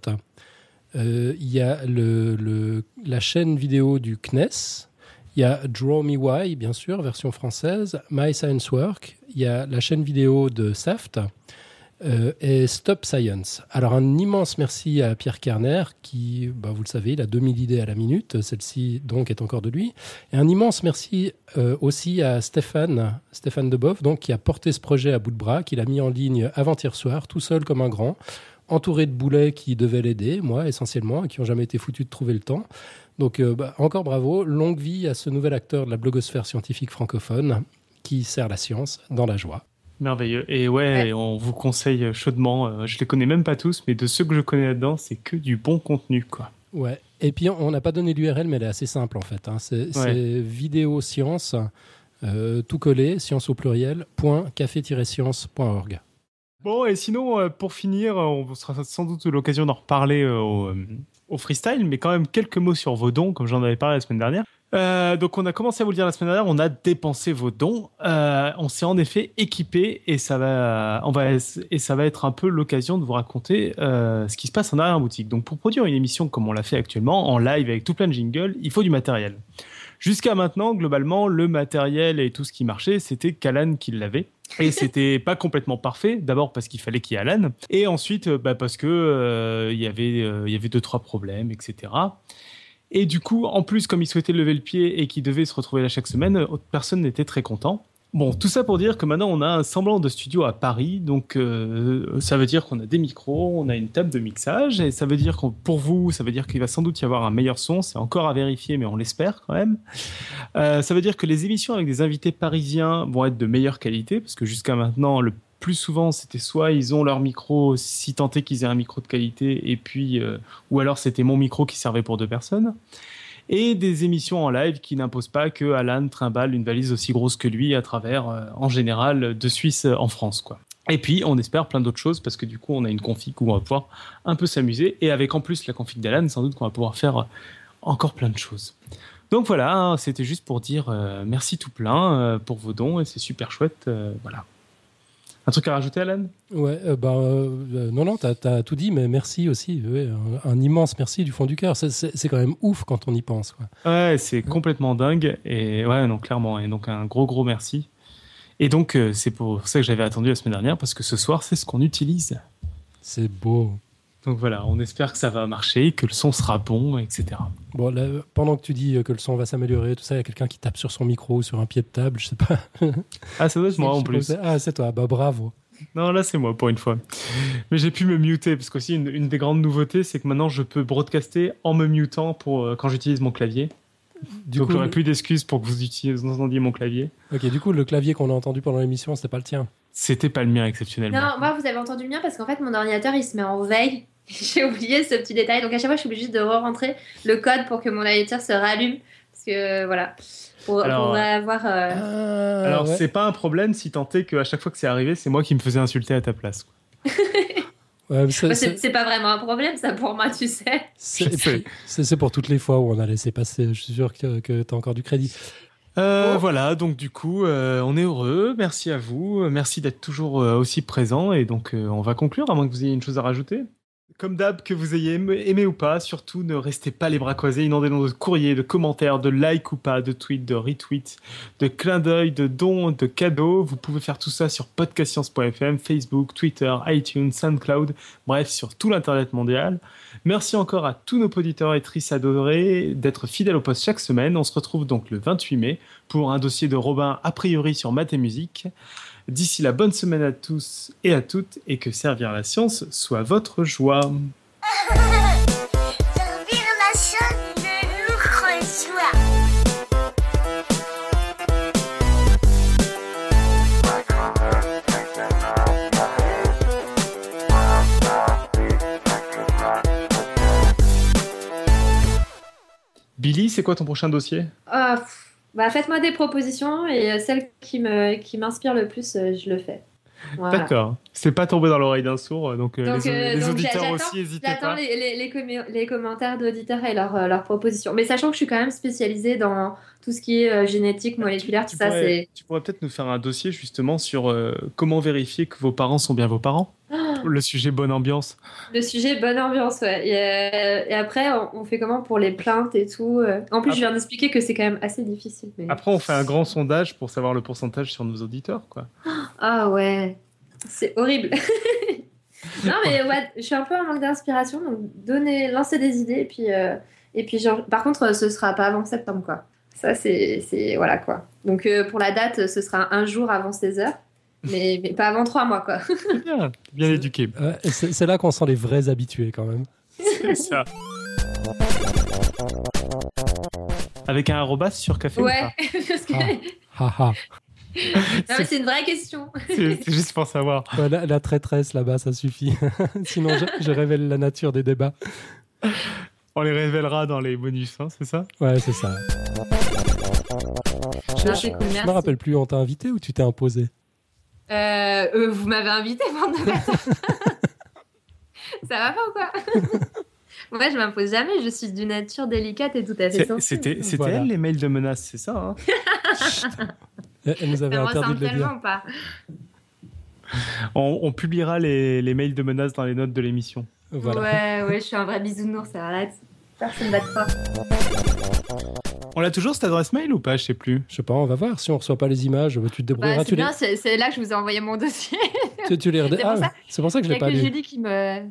euh, il y a la chaîne vidéo du CNES, il y a Draw Me Why, bien sûr, version française, My Science Work, il y a la chaîne vidéo de SAFT, euh, et Stop Science. Alors un immense merci à Pierre Kerner qui, bah, vous le savez, il a 2000 idées à la minute, celle-ci donc est encore de lui. Et un immense merci euh, aussi à Stéphane, Stéphane Deboff, donc, qui a porté ce projet à bout de bras, qu'il a mis en ligne avant-hier soir, tout seul comme un grand, entouré de boulets qui devaient l'aider, moi essentiellement, et qui n'ont jamais été foutus de trouver le temps. Donc euh, bah, encore bravo, longue vie à ce nouvel acteur de la blogosphère scientifique francophone qui sert la science dans la joie. Merveilleux. Et ouais, on vous conseille chaudement. euh, Je les connais même pas tous, mais de ceux que je connais là-dedans, c'est que du bon contenu, quoi. Ouais. Et puis on n'a pas donné l'URL, mais elle est assez simple en fait. hein. C'est Ouais. vidéo science, euh, tout collé, science au pluriel, point café-science.org. Bon, et sinon, euh, pour finir, on sera sans doute l'occasion d'en reparler au, au freestyle, mais quand même quelques mots sur vos dons, comme j'en avais parlé la semaine dernière. Euh, donc, on a commencé à vous le dire la semaine dernière, on a dépensé vos dons. Euh, on s'est en effet équipé et ça va, on va, et ça va être un peu l'occasion de vous raconter euh, ce qui se passe en arrière-boutique. Donc, pour produire une émission comme on l'a fait actuellement, en live avec tout plein de jingles, il faut du matériel. Jusqu'à maintenant, globalement, le matériel et tout ce qui marchait, c'était Callan qui l'avait. Et c'était pas complètement parfait. D'abord parce qu'il fallait qu'il y ait Alan, et ensuite euh, bah, parce que euh, il y avait euh, il y avait deux trois problèmes, etc. Et du coup, en plus, comme il souhaitait lever le pied et qu'il devait se retrouver là chaque semaine, euh, personne n'était très content. Bon, tout ça pour dire que maintenant on a un semblant de studio à Paris, donc euh, ça veut dire qu'on a des micros, on a une table de mixage, et ça veut dire que pour vous, ça veut dire qu'il va sans doute y avoir un meilleur son, c'est encore à vérifier, mais on l'espère quand même. Euh, ça veut dire que les émissions avec des invités parisiens vont être de meilleure qualité, parce que jusqu'à maintenant, le plus souvent, c'était soit ils ont leur micro, si tant est qu'ils aient un micro de qualité, et puis, euh, ou alors c'était mon micro qui servait pour deux personnes. Et des émissions en live qui n'imposent pas que Alan trimballe une valise aussi grosse que lui à travers, euh, en général, de Suisse en France, quoi. Et puis, on espère plein d'autres choses parce que du coup, on a une config où on va pouvoir un peu s'amuser. Et avec en plus la config d'Alan, sans doute qu'on va pouvoir faire euh, encore plein de choses. Donc voilà, hein, c'était juste pour dire euh, merci tout plein pour vos dons et c'est super chouette. voilà. Un truc à rajouter, Alan? Ouais, euh, bah, euh, euh, non, non, t'as as tout dit, mais merci aussi. ouais, un, un immense merci du fond du cœur. C'est- quand même ouf quand on y pense. Quoi. Ouais, c'est complètement dingue. Et ouais, non, clairement. Et donc, un gros, gros merci. Et donc, euh, c'est pour ça que j'avais attendu la semaine dernière parce que ce soir, c'est ce qu'on utilise. C'est beau. Donc voilà, on espère que ça va marcher, que le son sera bon, etc. Bon, là, pendant que tu dis euh, que le son va s'améliorer, tout ça, il y a quelqu'un qui tape sur son micro ou sur un pied de table, je sais pas. Ah, ça doit être moi en plus. Ah, c'est toi. Bah, bravo. Non, là, c'est moi pour une fois. Mais j'ai pu me muter parce qu'aussi, une, une des grandes nouveautés, c'est que maintenant, je peux broadcaster en me mutant pour, euh, quand j'utilise mon clavier. Du Donc, coup, j'aurai plus d'excuses pour que vous, utilisiez, vous entendiez mon clavier. ok, du coup, le clavier qu'on a entendu pendant l'émission, c'était pas le tien. C'était pas le mien exceptionnellement. Non, moi, vous avez entendu le mien parce qu'en fait, mon ordinateur, il se met en veille. J'ai oublié ce petit détail. Donc, à chaque fois, je suis obligée de re-rentrer le code pour que mon ordinateur se rallume. Parce que, voilà. Pour, Alors, pour avoir. euh, Ah, Alors, ouais. c'est pas un problème si tant est qu'à chaque fois que c'est arrivé, c'est moi qui me faisais insulter à ta place. quoi. Ouais, mais c'est- pas vraiment un problème, ça, pour moi, tu sais. c'est- pour toutes les fois où on a laissé passer. Je suis sûr que, que tu as encore du crédit. Euh, Bon. Voilà, donc du coup, euh, on est heureux. Merci à vous. Merci d'être toujours euh, aussi présent. Et donc, euh, on va conclure, à moins que vous ayez une chose à rajouter. Comme d'hab, que vous ayez aimé, ou pas, surtout ne restez pas les bras croisés. Inondez-nous de courriers, de commentaires, de likes ou pas, de tweets, de retweets, de clins d'œil, de dons, de cadeaux. Vous pouvez faire tout ça sur podcastscience.fm, Facebook, Twitter, iTunes, SoundCloud, bref, sur tout l'Internet mondial. Merci encore à tous nos auditeurs et trices adorés d'être fidèles au poste chaque semaine. On se retrouve donc le 28 mai pour un dossier de Robin a priori sur maths et musique. D'ici là, bonne semaine à tous et à toutes et que servir la science soit votre joie. La. Billy, c'est quoi ton prochain dossier? Ah, bah, faites-moi des propositions et euh, celle qui me qui m'inspire le plus, euh, je le fais. Voilà. D'accord. C'est pas tombé dans l'oreille d'un sourd, donc, euh, Donc, les, euh, les donc, auditeurs j'attends- aussi, n'hésitez J'attends pas. les, les, les, commi- les commentaires d'auditeurs et leurs propositions. Mais sachant que je suis quand même spécialisée dans tout ce qui est euh, génétique, moléculaire, tout Tu ça, c'est. tu pourrais peut-être nous faire un dossier justement sur euh, comment vérifier que vos parents sont bien vos parents? Le sujet bonne ambiance. Le sujet, bonne ambiance, ouais. Et, euh, et après, on, on fait comment pour les plaintes et tout euh? En plus, je viens d'expliquer que c'est quand même assez difficile. Mais... Après, on fait un grand sondage pour savoir le pourcentage sur nos auditeurs, quoi. Ah ouais, c'est horrible. Non, mais ouais, je suis un peu en manque d'inspiration, donc donnez, lancez des idées, et puis, euh, et puis genre, par contre, ce sera pas avant septembre, quoi. Ça, c'est, c'est voilà, quoi. Donc, euh, pour la date, ce sera un jour avant 16h, mais, mais pas avant 3 mois, quoi. Bien, bien éduqué. C'est là qu'on sent les vrais habitués quand même. C'est ça. Avec un arrobas sur café ou Ouais, pas parce que... Ah. Haha. Non, mais c'est une vraie question. C'est juste pour savoir. Ouais, la, la traîtresse là-bas, ça suffit. Sinon, je, je révèle la nature des débats. On les révélera dans les bonus, hein, c'est ça? Ouais, c'est ça. Je merci. me rappelle plus, on t'a invité ou tu t'es imposé? Euh, euh, vous m'avez invité, bande de. Ça va pas ou quoi Moi, je m'impose jamais. Je suis d'une nature délicate et tout à fait sensible. C'était c'était Voilà. elle les mails de menaces, c'est ça hein Elle elle nous avait Ça me interdit de le dire. pas. on, on publiera les, les mails de menaces dans les notes de l'émission. Voilà. Ouais, ouais, je suis un vrai bisounours, ça arrête. Personne va te croire. On a toujours cette adresse mail ou pas Je sais plus? Je sais pas, on va voir. Si on reçoit pas les images, tu te Bah, débrouilleras. c'est tu, les, bien, c'est là que je vous ai envoyé mon dossier. tu, tu les C'est pour Ah, ça- c'est pour ça que je Il y l'ai a pas que lu. Julie qui me,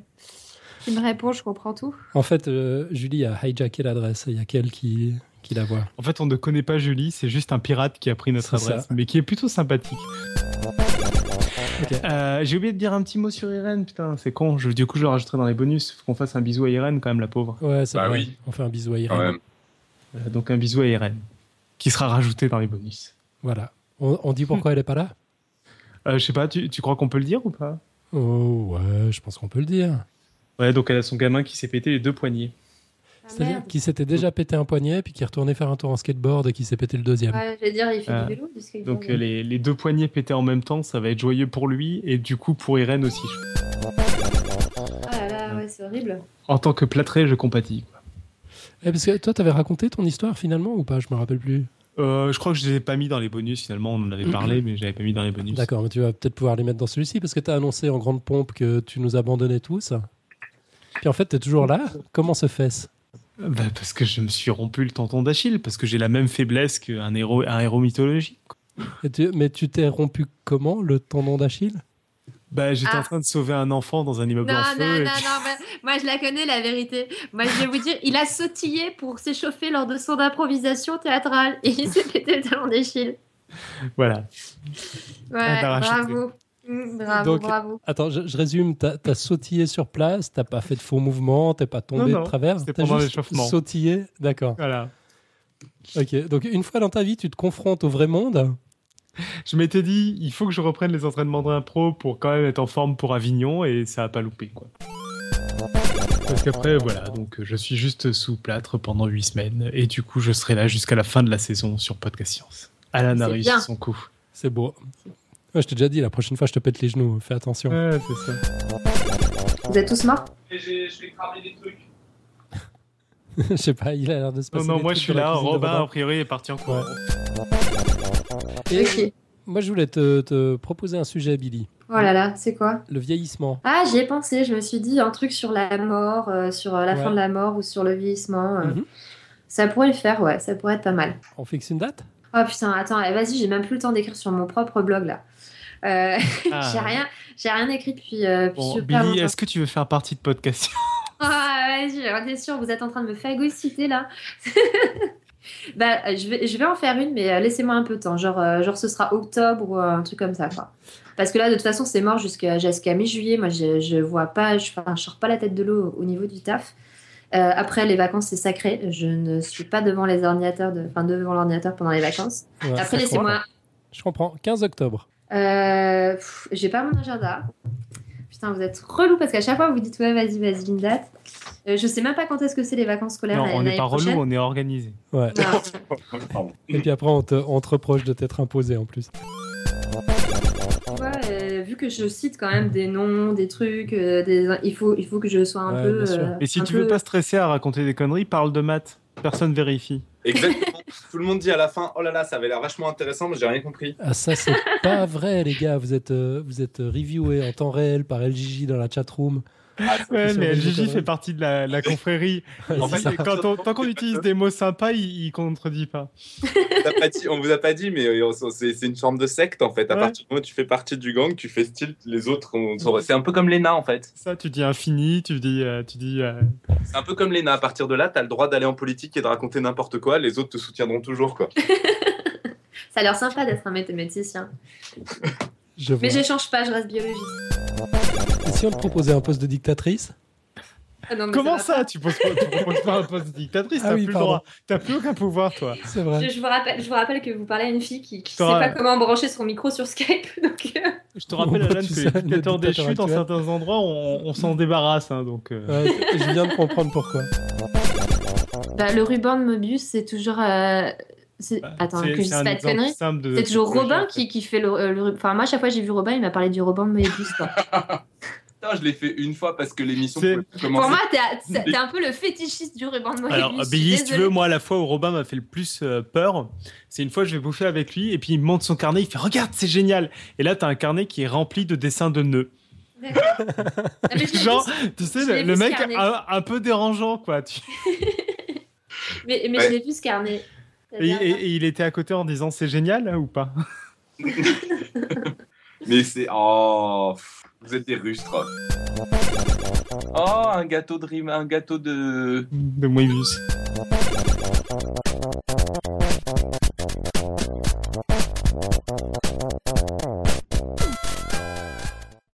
qui me répond, je comprends tout. En fait, euh, Julie a hijacké l'adresse. Il y a qu'elle qui, qui la voit. En fait, on ne connaît pas Julie, c'est juste un pirate qui a pris notre ça. adresse, mais qui est plutôt sympathique. Euh, J'ai oublié de dire un petit mot sur Irène, putain, c'est con. Je, du coup, je le rajouterai dans les bonus. Faut qu'on fasse un bisou à Irène, quand même, la pauvre. Ouais, c'est Bah vrai. oui. On fait un bisou à Irène. Euh, donc, un bisou à Irène, qui sera rajouté dans les bonus. Voilà. On, on dit pourquoi elle est pas là? Euh, je sais pas, tu, tu crois qu'on peut le dire ou pas? Oh, ouais, je pense qu'on peut le dire. Ouais, donc elle a son gamin qui s'est pété les deux poignets. Ah, C'est-à-dire qu'il s'était déjà pété un poignet, puis qui est retourné faire un tour en skateboard et qui s'est pété le deuxième. Ouais, je vais dire, il fait Ah. du vélo, du skateboard. Donc euh, les, les deux poignets pétés en même temps, ça va être joyeux pour lui et du coup pour Irène aussi. Ah là là, ouais, c'est horrible. En tant que plâtré, je compatis. Quoi. Eh, parce que toi, t'avais raconté ton histoire finalement ou pas? Je me rappelle plus. Euh, je crois que je les ai pas mis dans les bonus finalement, on en avait parlé, mais j'avais pas mis dans les bonus. D'accord, mais tu vas peut-être pouvoir les mettre dans celui-ci parce que tu as annoncé en grande pompe que tu nous abandonnais tous. Puis en fait, tu es toujours là. Comment se fait-ce? Bah, parce que je me suis rompu le tendon d'Achille, parce que j'ai la même faiblesse qu'un héros, un héros mythologique. Et tu- Mais tu t'es rompu comment le tendon d'Achille? Bah, j'étais Ah. en train de sauver un enfant dans un immeuble Non, en non, feu. non, et non, mais moi je la connais la vérité. Moi je vais vous dire, il a sautillé pour s'échauffer lors de son improvisation théâtrale et il s'est pété le talon d'Achille. Voilà. Ouais, Ah, bravo. Mm, bravo, Donc- bravo. Attends, je, je résume. T'as as sautillé sur place, t'as pas fait de faux mouvements, t'es pas tombé Non, non, de travers. c'était T'as pendant juste l'échauffement. sautillé. D'accord. Voilà. Ok. Donc une fois dans ta vie, tu te confrontes au vrai monde. Je m'étais dit, il faut que je reprenne les entraînements d'impro pour quand même être en forme pour Avignon et ça a pas loupé quoi. Parce qu'après, voilà, donc euh, je suis juste sous plâtre pendant 8 semaines et du coup je serai là jusqu'à la fin de la saison sur Podcast Science. Alan a réussi son coup. C'est beau. Ouais, je t'ai déjà dit, la prochaine fois, je te pète les genoux. Fais attention. Ouais, c'est ça. Vous êtes tous morts? Et je vais cramer des trucs. je sais pas, il a l'air de se Non, passer. non, des moi je suis là. Robin, a priori, est parti en courant. Et Ok. Moi, je voulais te, te proposer un sujet, Billy. Oh là là, c'est quoi? Le vieillissement. Ah, j'y ai pensé. Je me suis dit un truc sur la mort, euh, sur euh, la Ouais. fin de la mort ou sur le vieillissement. euh, Mhm. Ça pourrait le faire, ouais. Ça pourrait être pas mal. On fixe une date? Oh putain, attends, eh, vas-y, j'ai même plus le temps d'écrire sur mon propre blog là. Euh, Ah. j'ai rien, j'ai rien écrit depuis, euh, depuis Bon, super Billy, est-ce que tu veux faire partie de Podcast? Ah, vas-y, on est sûr, vous êtes en train de me phagocyter là. bah, euh, je vais, je vais en faire une, mais euh, laissez-moi un peu de temps. Genre, euh, genre, ce sera octobre ou un truc comme ça, quoi. Parce que là, de toute façon, c'est mort jusqu'à mi-juillet. Moi, je, je vois pas, je, enfin, je sors pas la tête de l'eau au, au niveau du taf. Euh, après, les vacances, c'est sacré. Je ne suis pas devant les ordinateurs, de, enfin, devant l'ordinateur pendant les vacances. Ouais, Après, laissez-moi. Je comprends. 15 octobre. Euh, j'ai pas mon agenda. Putain, vous êtes relou parce qu'à chaque fois vous dites ouais, vas-y, vas-y, une date. Euh, je sais même pas quand est-ce que c'est les vacances scolaires. Non, on n'est pas relou, on est organisé. Ouais. Pardon. Et puis après, on te, on te reproche de t'être imposé en plus. Ouais, euh, vu que je cite quand même des noms, des trucs, euh, des... il, faut, il faut que je sois un Ouais, peu. euh, Et si tu peu- veux pas stresser à raconter des conneries, parle de maths. Personne vérifie. Exactement. Tout le monde dit à la fin, oh là là, ça avait l'air vachement intéressant, mais j'ai rien compris. Ah, ça, c'est pas vrai, les gars. Vous êtes, euh, vous êtes reviewés en temps réel par LGJ dans la chatroom. Ah, Ouais, mais les Gigi fait partie de la, la confrérie. En fait. Quand on- tant qu'on utilise des mots sympas, il, il contredit pas. on vous a pas dit- on vous a pas dit, mais euh, c'est une forme de secte en fait. À Ouais. partir du moment où tu fais partie du gang, tu fais style les autres. C'est un peu comme l'ENA en fait. Ça, tu dis infini, tu dis, euh, tu dis. euh, C'est un peu comme l'ENA. À partir de là, tu as le droit d'aller en politique et de raconter n'importe quoi. Les autres te soutiendront toujours quoi. Ça a l'air sympa d'être un mathématicien. Je. Mais j'échange pas, je reste biologiste. Et si on te proposait un poste de dictatrice Ah non, Comment ça, Tu poses pas, tu proposes pas un poste de dictatrice Ah T'as oui, plus le pardon. droit. T'as plus aucun pouvoir, toi. C'est vrai. Je, je vous rappelle, je vous rappelle que vous parlez à une fille qui ne sait pas comment brancher son micro sur Skype. Donc, euh, Je te rappelle, Bon, Alan, que sais, les le dictateurs dictateur déchus, dans certains endroits, on, on s'en débarrasse. hein, donc, euh, Ouais, je viens de comprendre pourquoi. bah, le ruban de Mobius, c'est toujours. euh, c'est- Attends, c'est- que je c'est dise un pas de conneries. C'est toujours Robin qui, qui fait le, le Enfin, moi, à chaque fois que j'ai vu Robin, il m'a parlé du ruban de Mobius. quoi. Putain, je l'ai fait une fois parce que l'émission. Pour moi, t'es un peu le fétichiste du ruban de Mobius. Alors, Billy, si tu veux, moi, la fois où Robin m'a fait le plus euh, peur, c'est une fois je vais bouffer avec lui et puis il me montre son carnet, il fait Regarde, c'est génial Et là, t'as un carnet qui est rempli de dessins de nœuds. Genre, tu sais, le, mec carnet. un, un peu dérangeant, quoi. Tu- mais mais Ouais. je l'ai vu ce carnet. Et, et- et il était à côté en disant C'est génial hein, ou pas? Mais c'est. Oh, vous êtes des rustres. Oh, un gâteau de rime, un gâteau de. De Moebius.